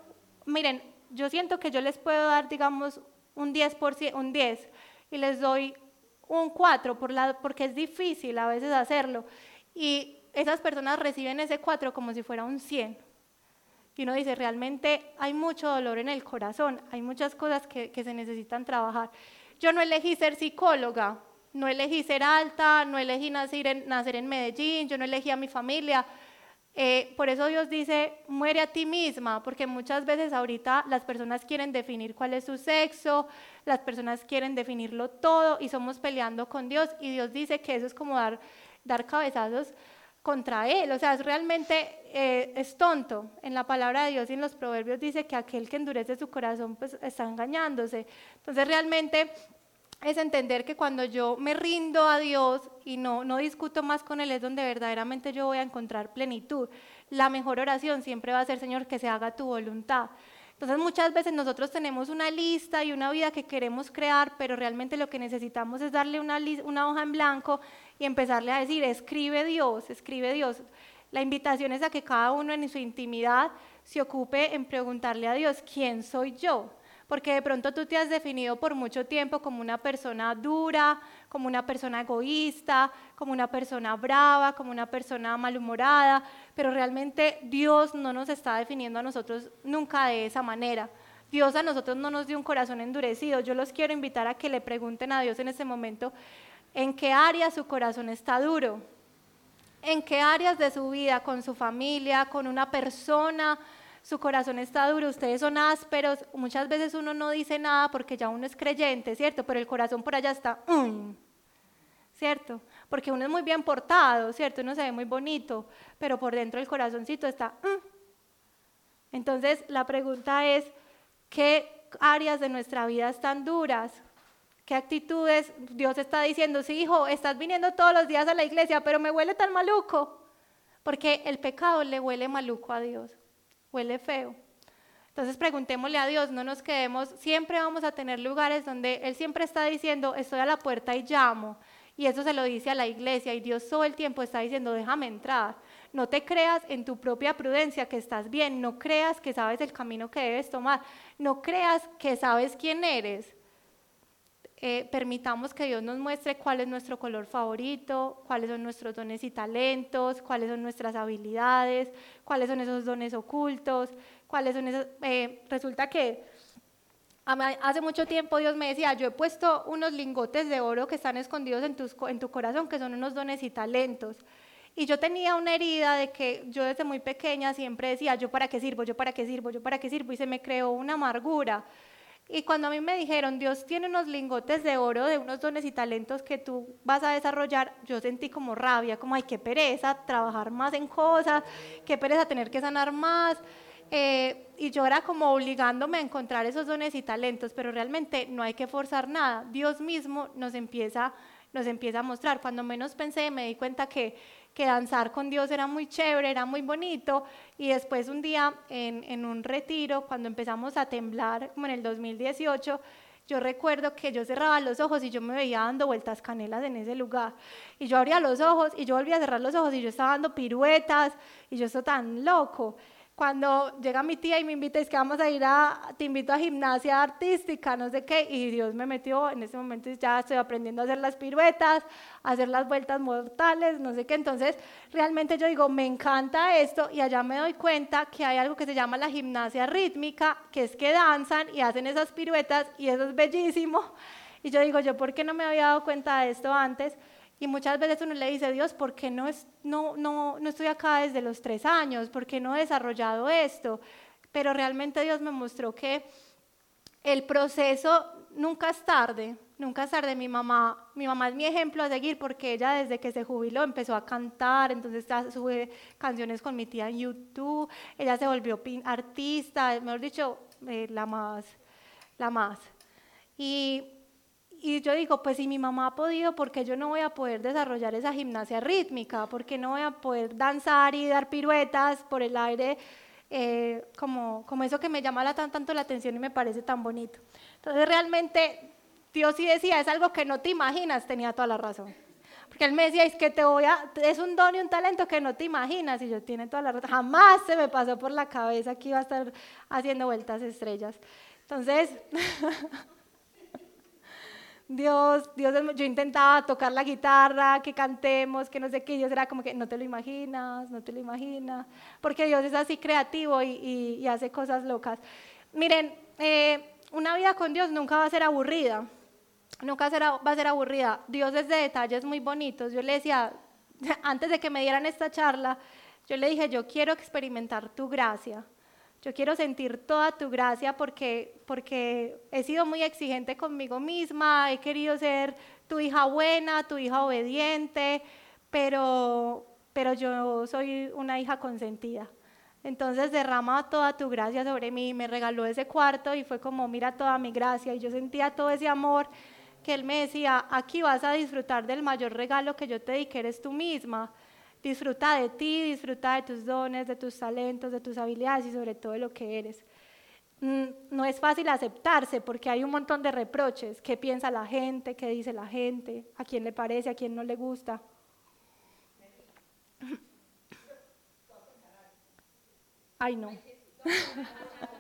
miren, yo siento que yo les puedo dar, digamos, un 10%, un 10 y les doy un 4 por la, porque es difícil a veces hacerlo. Y esas personas reciben ese 4 como si fuera un 100. Y uno dice, realmente hay mucho dolor en el corazón, hay muchas cosas que, que se necesitan trabajar. Yo no elegí ser psicóloga, no elegí ser alta, no elegí nacer en, nacer en Medellín, yo no elegí a mi familia. Eh, por eso Dios dice, muere a ti misma, porque muchas veces ahorita las personas quieren definir cuál es su sexo, las personas quieren definirlo todo y somos peleando con Dios y Dios dice que eso es como dar, dar cabezazos contra Él, o sea, realmente eh, es tonto. En la palabra de Dios y en los proverbios dice que aquel que endurece su corazón pues está engañándose. Entonces realmente es entender que cuando yo me rindo a Dios y no, no discuto más con Él, es donde verdaderamente yo voy a encontrar plenitud. La mejor oración siempre va a ser, Señor, que se haga tu voluntad. Entonces muchas veces nosotros tenemos una lista y una vida que queremos crear, pero realmente lo que necesitamos es darle una, una hoja en blanco y empezarle a decir, escribe Dios, escribe Dios. La invitación es a que cada uno en su intimidad se ocupe en preguntarle a Dios, ¿quién soy yo? porque de pronto tú te has definido por mucho tiempo como una persona dura, como una persona egoísta, como una persona brava, como una persona malhumorada, pero realmente Dios no nos está definiendo a nosotros nunca de esa manera. Dios a nosotros no nos dio un corazón endurecido. Yo los quiero invitar a que le pregunten a Dios en este momento en qué área su corazón está duro, en qué áreas de su vida, con su familia, con una persona, su corazón está duro, ustedes son ásperos, muchas veces uno no dice nada porque ya uno es creyente, ¿cierto? Pero el corazón por allá está, mm", ¿cierto? Porque uno es muy bien portado, ¿cierto? Uno se ve muy bonito, pero por dentro el corazoncito está, mm". Entonces la pregunta es, ¿qué áreas de nuestra vida están duras? ¿Qué actitudes Dios está diciendo? Sí, hijo, estás viniendo todos los días a la iglesia, pero me huele tan maluco. Porque el pecado le huele maluco a Dios huele feo. Entonces preguntémosle a Dios, no nos quedemos, siempre vamos a tener lugares donde Él siempre está diciendo, estoy a la puerta y llamo. Y eso se lo dice a la iglesia y Dios todo el tiempo está diciendo, déjame entrar. No te creas en tu propia prudencia que estás bien, no creas que sabes el camino que debes tomar, no creas que sabes quién eres. Eh, permitamos que Dios nos muestre cuál es nuestro color favorito, cuáles son nuestros dones y talentos, cuáles son nuestras habilidades, cuáles son esos dones ocultos, cuáles son esos... Eh, resulta que hace mucho tiempo Dios me decía, yo he puesto unos lingotes de oro que están escondidos en, tu corazón, que son unos dones y talentos. Y yo tenía una herida de que yo desde muy pequeña siempre decía, yo para qué sirvo, yo para qué sirvo, yo para qué sirvo, y se me creó una amargura. Y cuando a mí me dijeron, Dios tiene unos lingotes de oro de unos dones y talentos que tú vas a desarrollar, yo sentí como rabia, como, ay, qué pereza trabajar más en cosas, qué pereza tener que sanar más. Eh, y yo era como obligándome a encontrar esos dones y talentos, pero realmente no hay que forzar nada. Dios mismo nos empieza, nos empieza a mostrar. Cuando menos pensé, me di cuenta que que danzar con Dios era muy chévere, era muy bonito. Y después un día en, en un retiro, cuando empezamos a temblar, como en el 2018, yo recuerdo que yo cerraba los ojos y yo me veía dando vueltas canelas en ese lugar. Y yo abría los ojos y yo volvía a cerrar los ojos y yo estaba dando piruetas y yo estaba tan loco cuando llega mi tía y me invita, es que vamos a ir a, te invito a gimnasia artística, no sé qué, y Dios me metió, en ese momento ya estoy aprendiendo a hacer las piruetas, a hacer las vueltas mortales, no sé qué, entonces realmente yo digo, me encanta esto, y allá me doy cuenta que hay algo que se llama la gimnasia rítmica, que es que danzan y hacen esas piruetas, y eso es bellísimo, y yo digo, yo, ¿por qué no me había dado cuenta de esto antes? Y muchas veces uno le dice, Dios, ¿por qué no, es, no, no, no estoy acá desde los tres años? ¿Por qué no he desarrollado esto? Pero realmente Dios me mostró que el proceso nunca es tarde, nunca es tarde. Mi mamá, mi mamá es mi ejemplo a seguir porque ella desde que se jubiló empezó a cantar, entonces sube canciones con mi tía en YouTube, ella se volvió artista, mejor dicho, eh, la más, la más. Y y yo digo, pues si mi mamá ha podido, ¿por qué yo no voy a poder desarrollar esa gimnasia rítmica? ¿Por qué no voy a poder danzar y dar piruetas por el aire? Eh, como, como eso que me llama la, tan, tanto la atención y me parece tan bonito. Entonces realmente Dios sí decía, es algo que no te imaginas, tenía toda la razón. Porque él me decía, es que te voy a, es un don y un talento que no te imaginas. Y yo tiene toda la razón. Jamás se me pasó por la cabeza que iba a estar haciendo vueltas estrellas. Entonces, [LAUGHS] Dios, Dios, yo intentaba tocar la guitarra, que cantemos, que no sé qué, Dios era como que no te lo imaginas, no te lo imaginas, porque Dios es así creativo y, hace cosas locas. Miren, eh, una vida con Dios nunca va a ser aburrida nunca será, va a ser aburrida. Dios es de detalles muy bonitos. Yo le decía, [LAUGHS] antes de que me dieran esta charla, yo le dije, yo quiero experimentar tu gracia. Yo quiero sentir toda tu gracia porque, porque he sido muy exigente conmigo misma, he querido ser tu hija buena, tu hija obediente, pero, pero yo soy una hija consentida. Entonces derrama toda tu gracia sobre mí, me regaló ese cuarto y fue como, mira toda mi gracia, y yo sentía todo ese amor que él me decía, aquí vas a disfrutar del mayor regalo que yo te di, que eres tú misma. Disfruta de ti, disfruta de tus dones, de tus talentos, de tus habilidades y sobre todo de lo que eres. Mm, no es fácil aceptarse porque hay un montón de reproches. ¿Qué piensa la gente? ¿Qué dice la gente? ¿A quién le parece? ¿A quién no le gusta? [LAUGHS] Ay, no. [LAUGHS]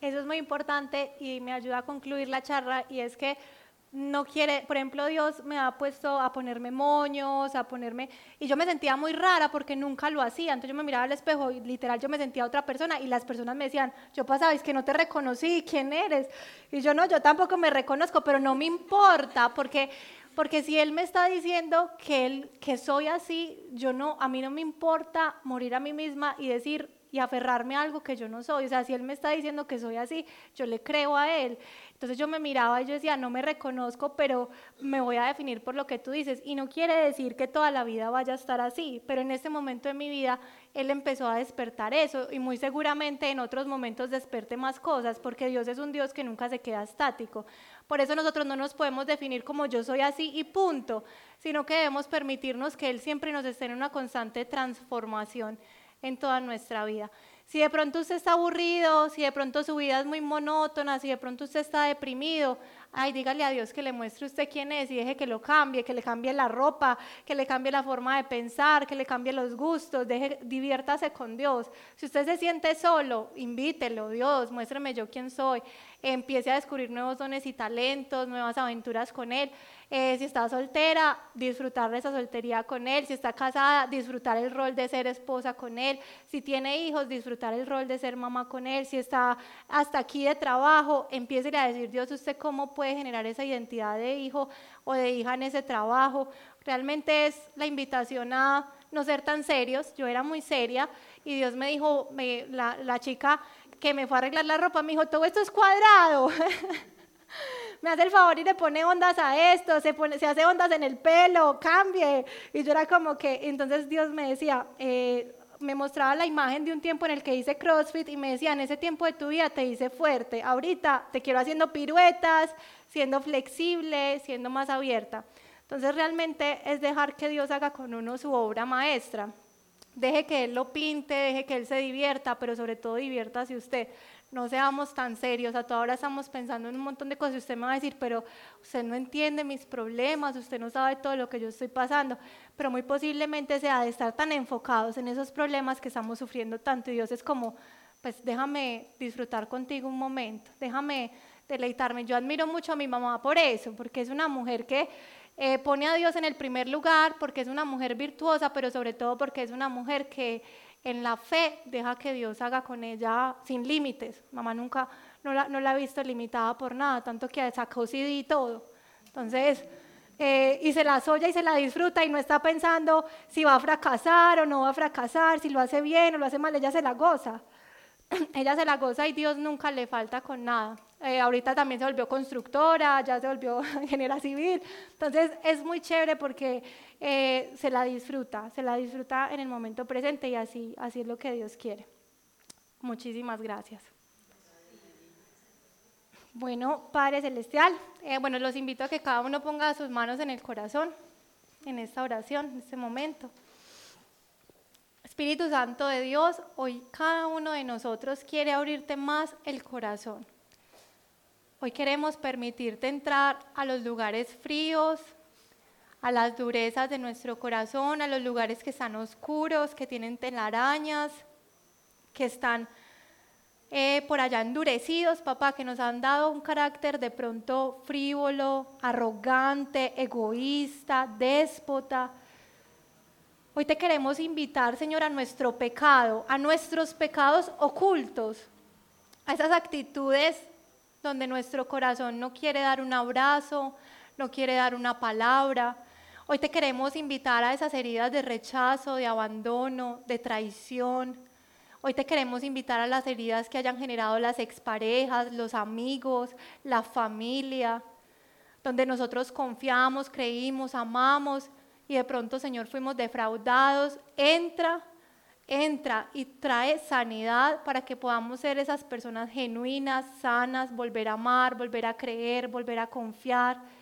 Eso es muy importante y me ayuda a concluir la charla y es que no quiere, por ejemplo, Dios me ha puesto a ponerme moños, a ponerme, y yo me sentía muy rara porque nunca lo hacía, entonces yo me miraba al espejo y literal yo me sentía otra persona y las personas me decían, yo pasaba, es que no te reconocí, ¿quién eres? Y yo no, yo tampoco me reconozco, pero no me importa porque porque si él me está diciendo que él que soy así, yo no, a mí no me importa morir a mí misma y decir y aferrarme a algo que yo no soy. O sea, si él me está diciendo que soy así, yo le creo a él. Entonces yo me miraba y yo decía, no me reconozco, pero me voy a definir por lo que tú dices. Y no quiere decir que toda la vida vaya a estar así, pero en este momento de mi vida él empezó a despertar eso y muy seguramente en otros momentos desperte más cosas, porque Dios es un Dios que nunca se queda estático. Por eso nosotros no nos podemos definir como yo soy así y punto, sino que debemos permitirnos que Él siempre nos esté en una constante transformación en toda nuestra vida. Si de pronto usted está aburrido, si de pronto su vida es muy monótona, si de pronto usted está deprimido, ay, dígale a Dios que le muestre usted quién es y deje que lo cambie, que le cambie la ropa, que le cambie la forma de pensar, que le cambie los gustos, deje, diviértase con Dios. Si usted se siente solo, invítelo, Dios, muéstrame yo quién soy. Empiece a descubrir nuevos dones y talentos, nuevas aventuras con Él. Eh, si está soltera, disfrutar de esa soltería con Él. Si está casada, disfrutar el rol de ser esposa con Él. Si tiene hijos, disfrutar el rol de ser mamá con Él. Si está hasta aquí de trabajo, empiece a decir, Dios, ¿usted cómo puede generar esa identidad de hijo o de hija en ese trabajo. Realmente es la invitación a no ser tan serios. Yo era muy seria y Dios me dijo, la, la chica que me fue a arreglar la ropa me dijo, todo esto es cuadrado. [LAUGHS] me hace el favor y le pone ondas a esto, se, pone, se hace ondas en el pelo, cambie. Y yo era como que, entonces Dios me decía, eh, me mostraba la imagen de un tiempo en el que hice CrossFit y me decía, en ese tiempo de tu vida te hice fuerte, ahorita te quiero haciendo piruetas, siendo flexible, siendo más abierta. Entonces realmente es dejar que Dios haga con uno su obra maestra. Deje que Él lo pinte, deje que Él se divierta, pero sobre todo diviértase usted. No seamos tan serios, a toda hora estamos pensando en un montón de cosas y usted me va a decir, pero usted no entiende mis problemas, usted no sabe todo lo que yo estoy pasando, pero muy posiblemente sea de estar tan enfocados en esos problemas que estamos sufriendo tanto y Dios es como, pues déjame disfrutar contigo un momento, déjame deleitarme. Yo admiro mucho a mi mamá por eso, porque es una mujer que eh, pone a Dios en el primer lugar, porque es una mujer virtuosa, pero sobre todo porque es una mujer que en la fe deja que Dios haga con ella sin límites. Mamá nunca, no la, no la ha visto limitada por nada, tanto que sacó CD y todo. Entonces, eh, y se la soya y se la disfruta y no está pensando si va a fracasar o no va a fracasar, si lo hace bien o lo hace mal, ella se la goza. [CLEARS THROAT] ella se la goza y Dios nunca le falta con nada. Eh, ahorita también se volvió constructora, ya se volvió [LAUGHS] ingeniera civil. Entonces es muy chévere porque eh, se la disfruta, se la disfruta en el momento presente y así, así es lo que Dios quiere. Muchísimas gracias. Bueno, Padre Celestial, eh, bueno, los invito a que cada uno ponga sus manos en el corazón en esta oración, en este momento. Espíritu Santo de Dios, hoy cada uno de nosotros quiere abrirte más el corazón. Hoy queremos permitirte entrar a los lugares fríos, a las durezas de nuestro corazón, a los lugares que están oscuros, que tienen telarañas, que están eh, por allá endurecidos, papá, que nos han dado un carácter de pronto frívolo, arrogante, egoísta, déspota. Hoy te queremos invitar, Señor, a nuestro pecado, a nuestros pecados ocultos, a esas actitudes donde nuestro corazón no quiere dar un abrazo, no quiere dar una palabra. Hoy te queremos invitar a esas heridas de rechazo, de abandono, de traición. Hoy te queremos invitar a las heridas que hayan generado las exparejas, los amigos, la familia, donde nosotros confiamos, creímos, amamos y de pronto, Señor, fuimos defraudados. Entra, entra y trae sanidad para que podamos ser esas personas genuinas, sanas, volver a amar, volver a creer, volver a confiar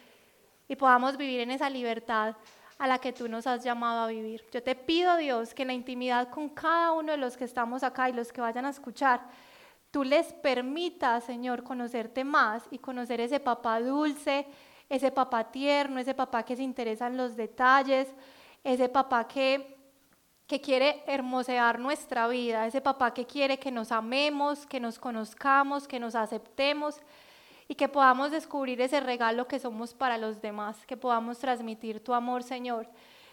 y podamos vivir en esa libertad a la que tú nos has llamado a vivir. Yo te pido, Dios, que en la intimidad con cada uno de los que estamos acá y los que vayan a escuchar, tú les permitas, Señor, conocerte más y conocer ese papá dulce, ese papá tierno, ese papá que se interesa en los detalles, ese papá que, que quiere hermosear nuestra vida, ese papá que quiere que nos amemos, que nos conozcamos, que nos aceptemos y que podamos descubrir ese regalo que somos para los demás, que podamos transmitir tu amor, Señor.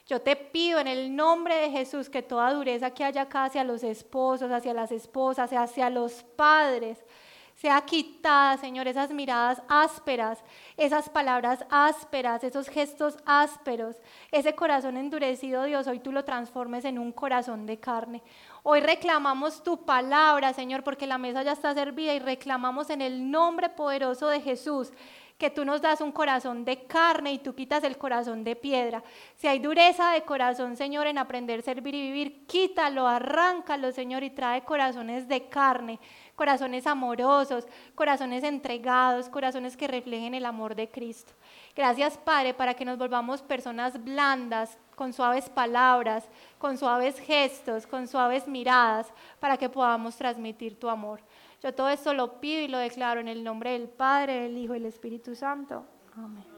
Yo te pido en el nombre de Jesús que toda dureza que haya acá hacia los esposos, hacia las esposas, hacia los padres, sea quitada, Señor, esas miradas ásperas, esas palabras ásperas, esos gestos ásperos, ese corazón endurecido, Dios, hoy tú lo transformes en un corazón de carne. Hoy reclamamos tu palabra, Señor, porque la mesa ya está servida y reclamamos en el nombre poderoso de Jesús que tú nos das un corazón de carne y tú quitas el corazón de piedra. Si hay dureza de corazón, Señor, en aprender, servir y vivir, quítalo, arráncalo, Señor, y trae corazones de carne corazones amorosos, corazones entregados, corazones que reflejen el amor de Cristo. Gracias, Padre, para que nos volvamos personas blandas, con suaves palabras, con suaves gestos, con suaves miradas, para que podamos transmitir tu amor. Yo todo esto lo pido y lo declaro en el nombre del Padre, del Hijo y del Espíritu Santo. Amén.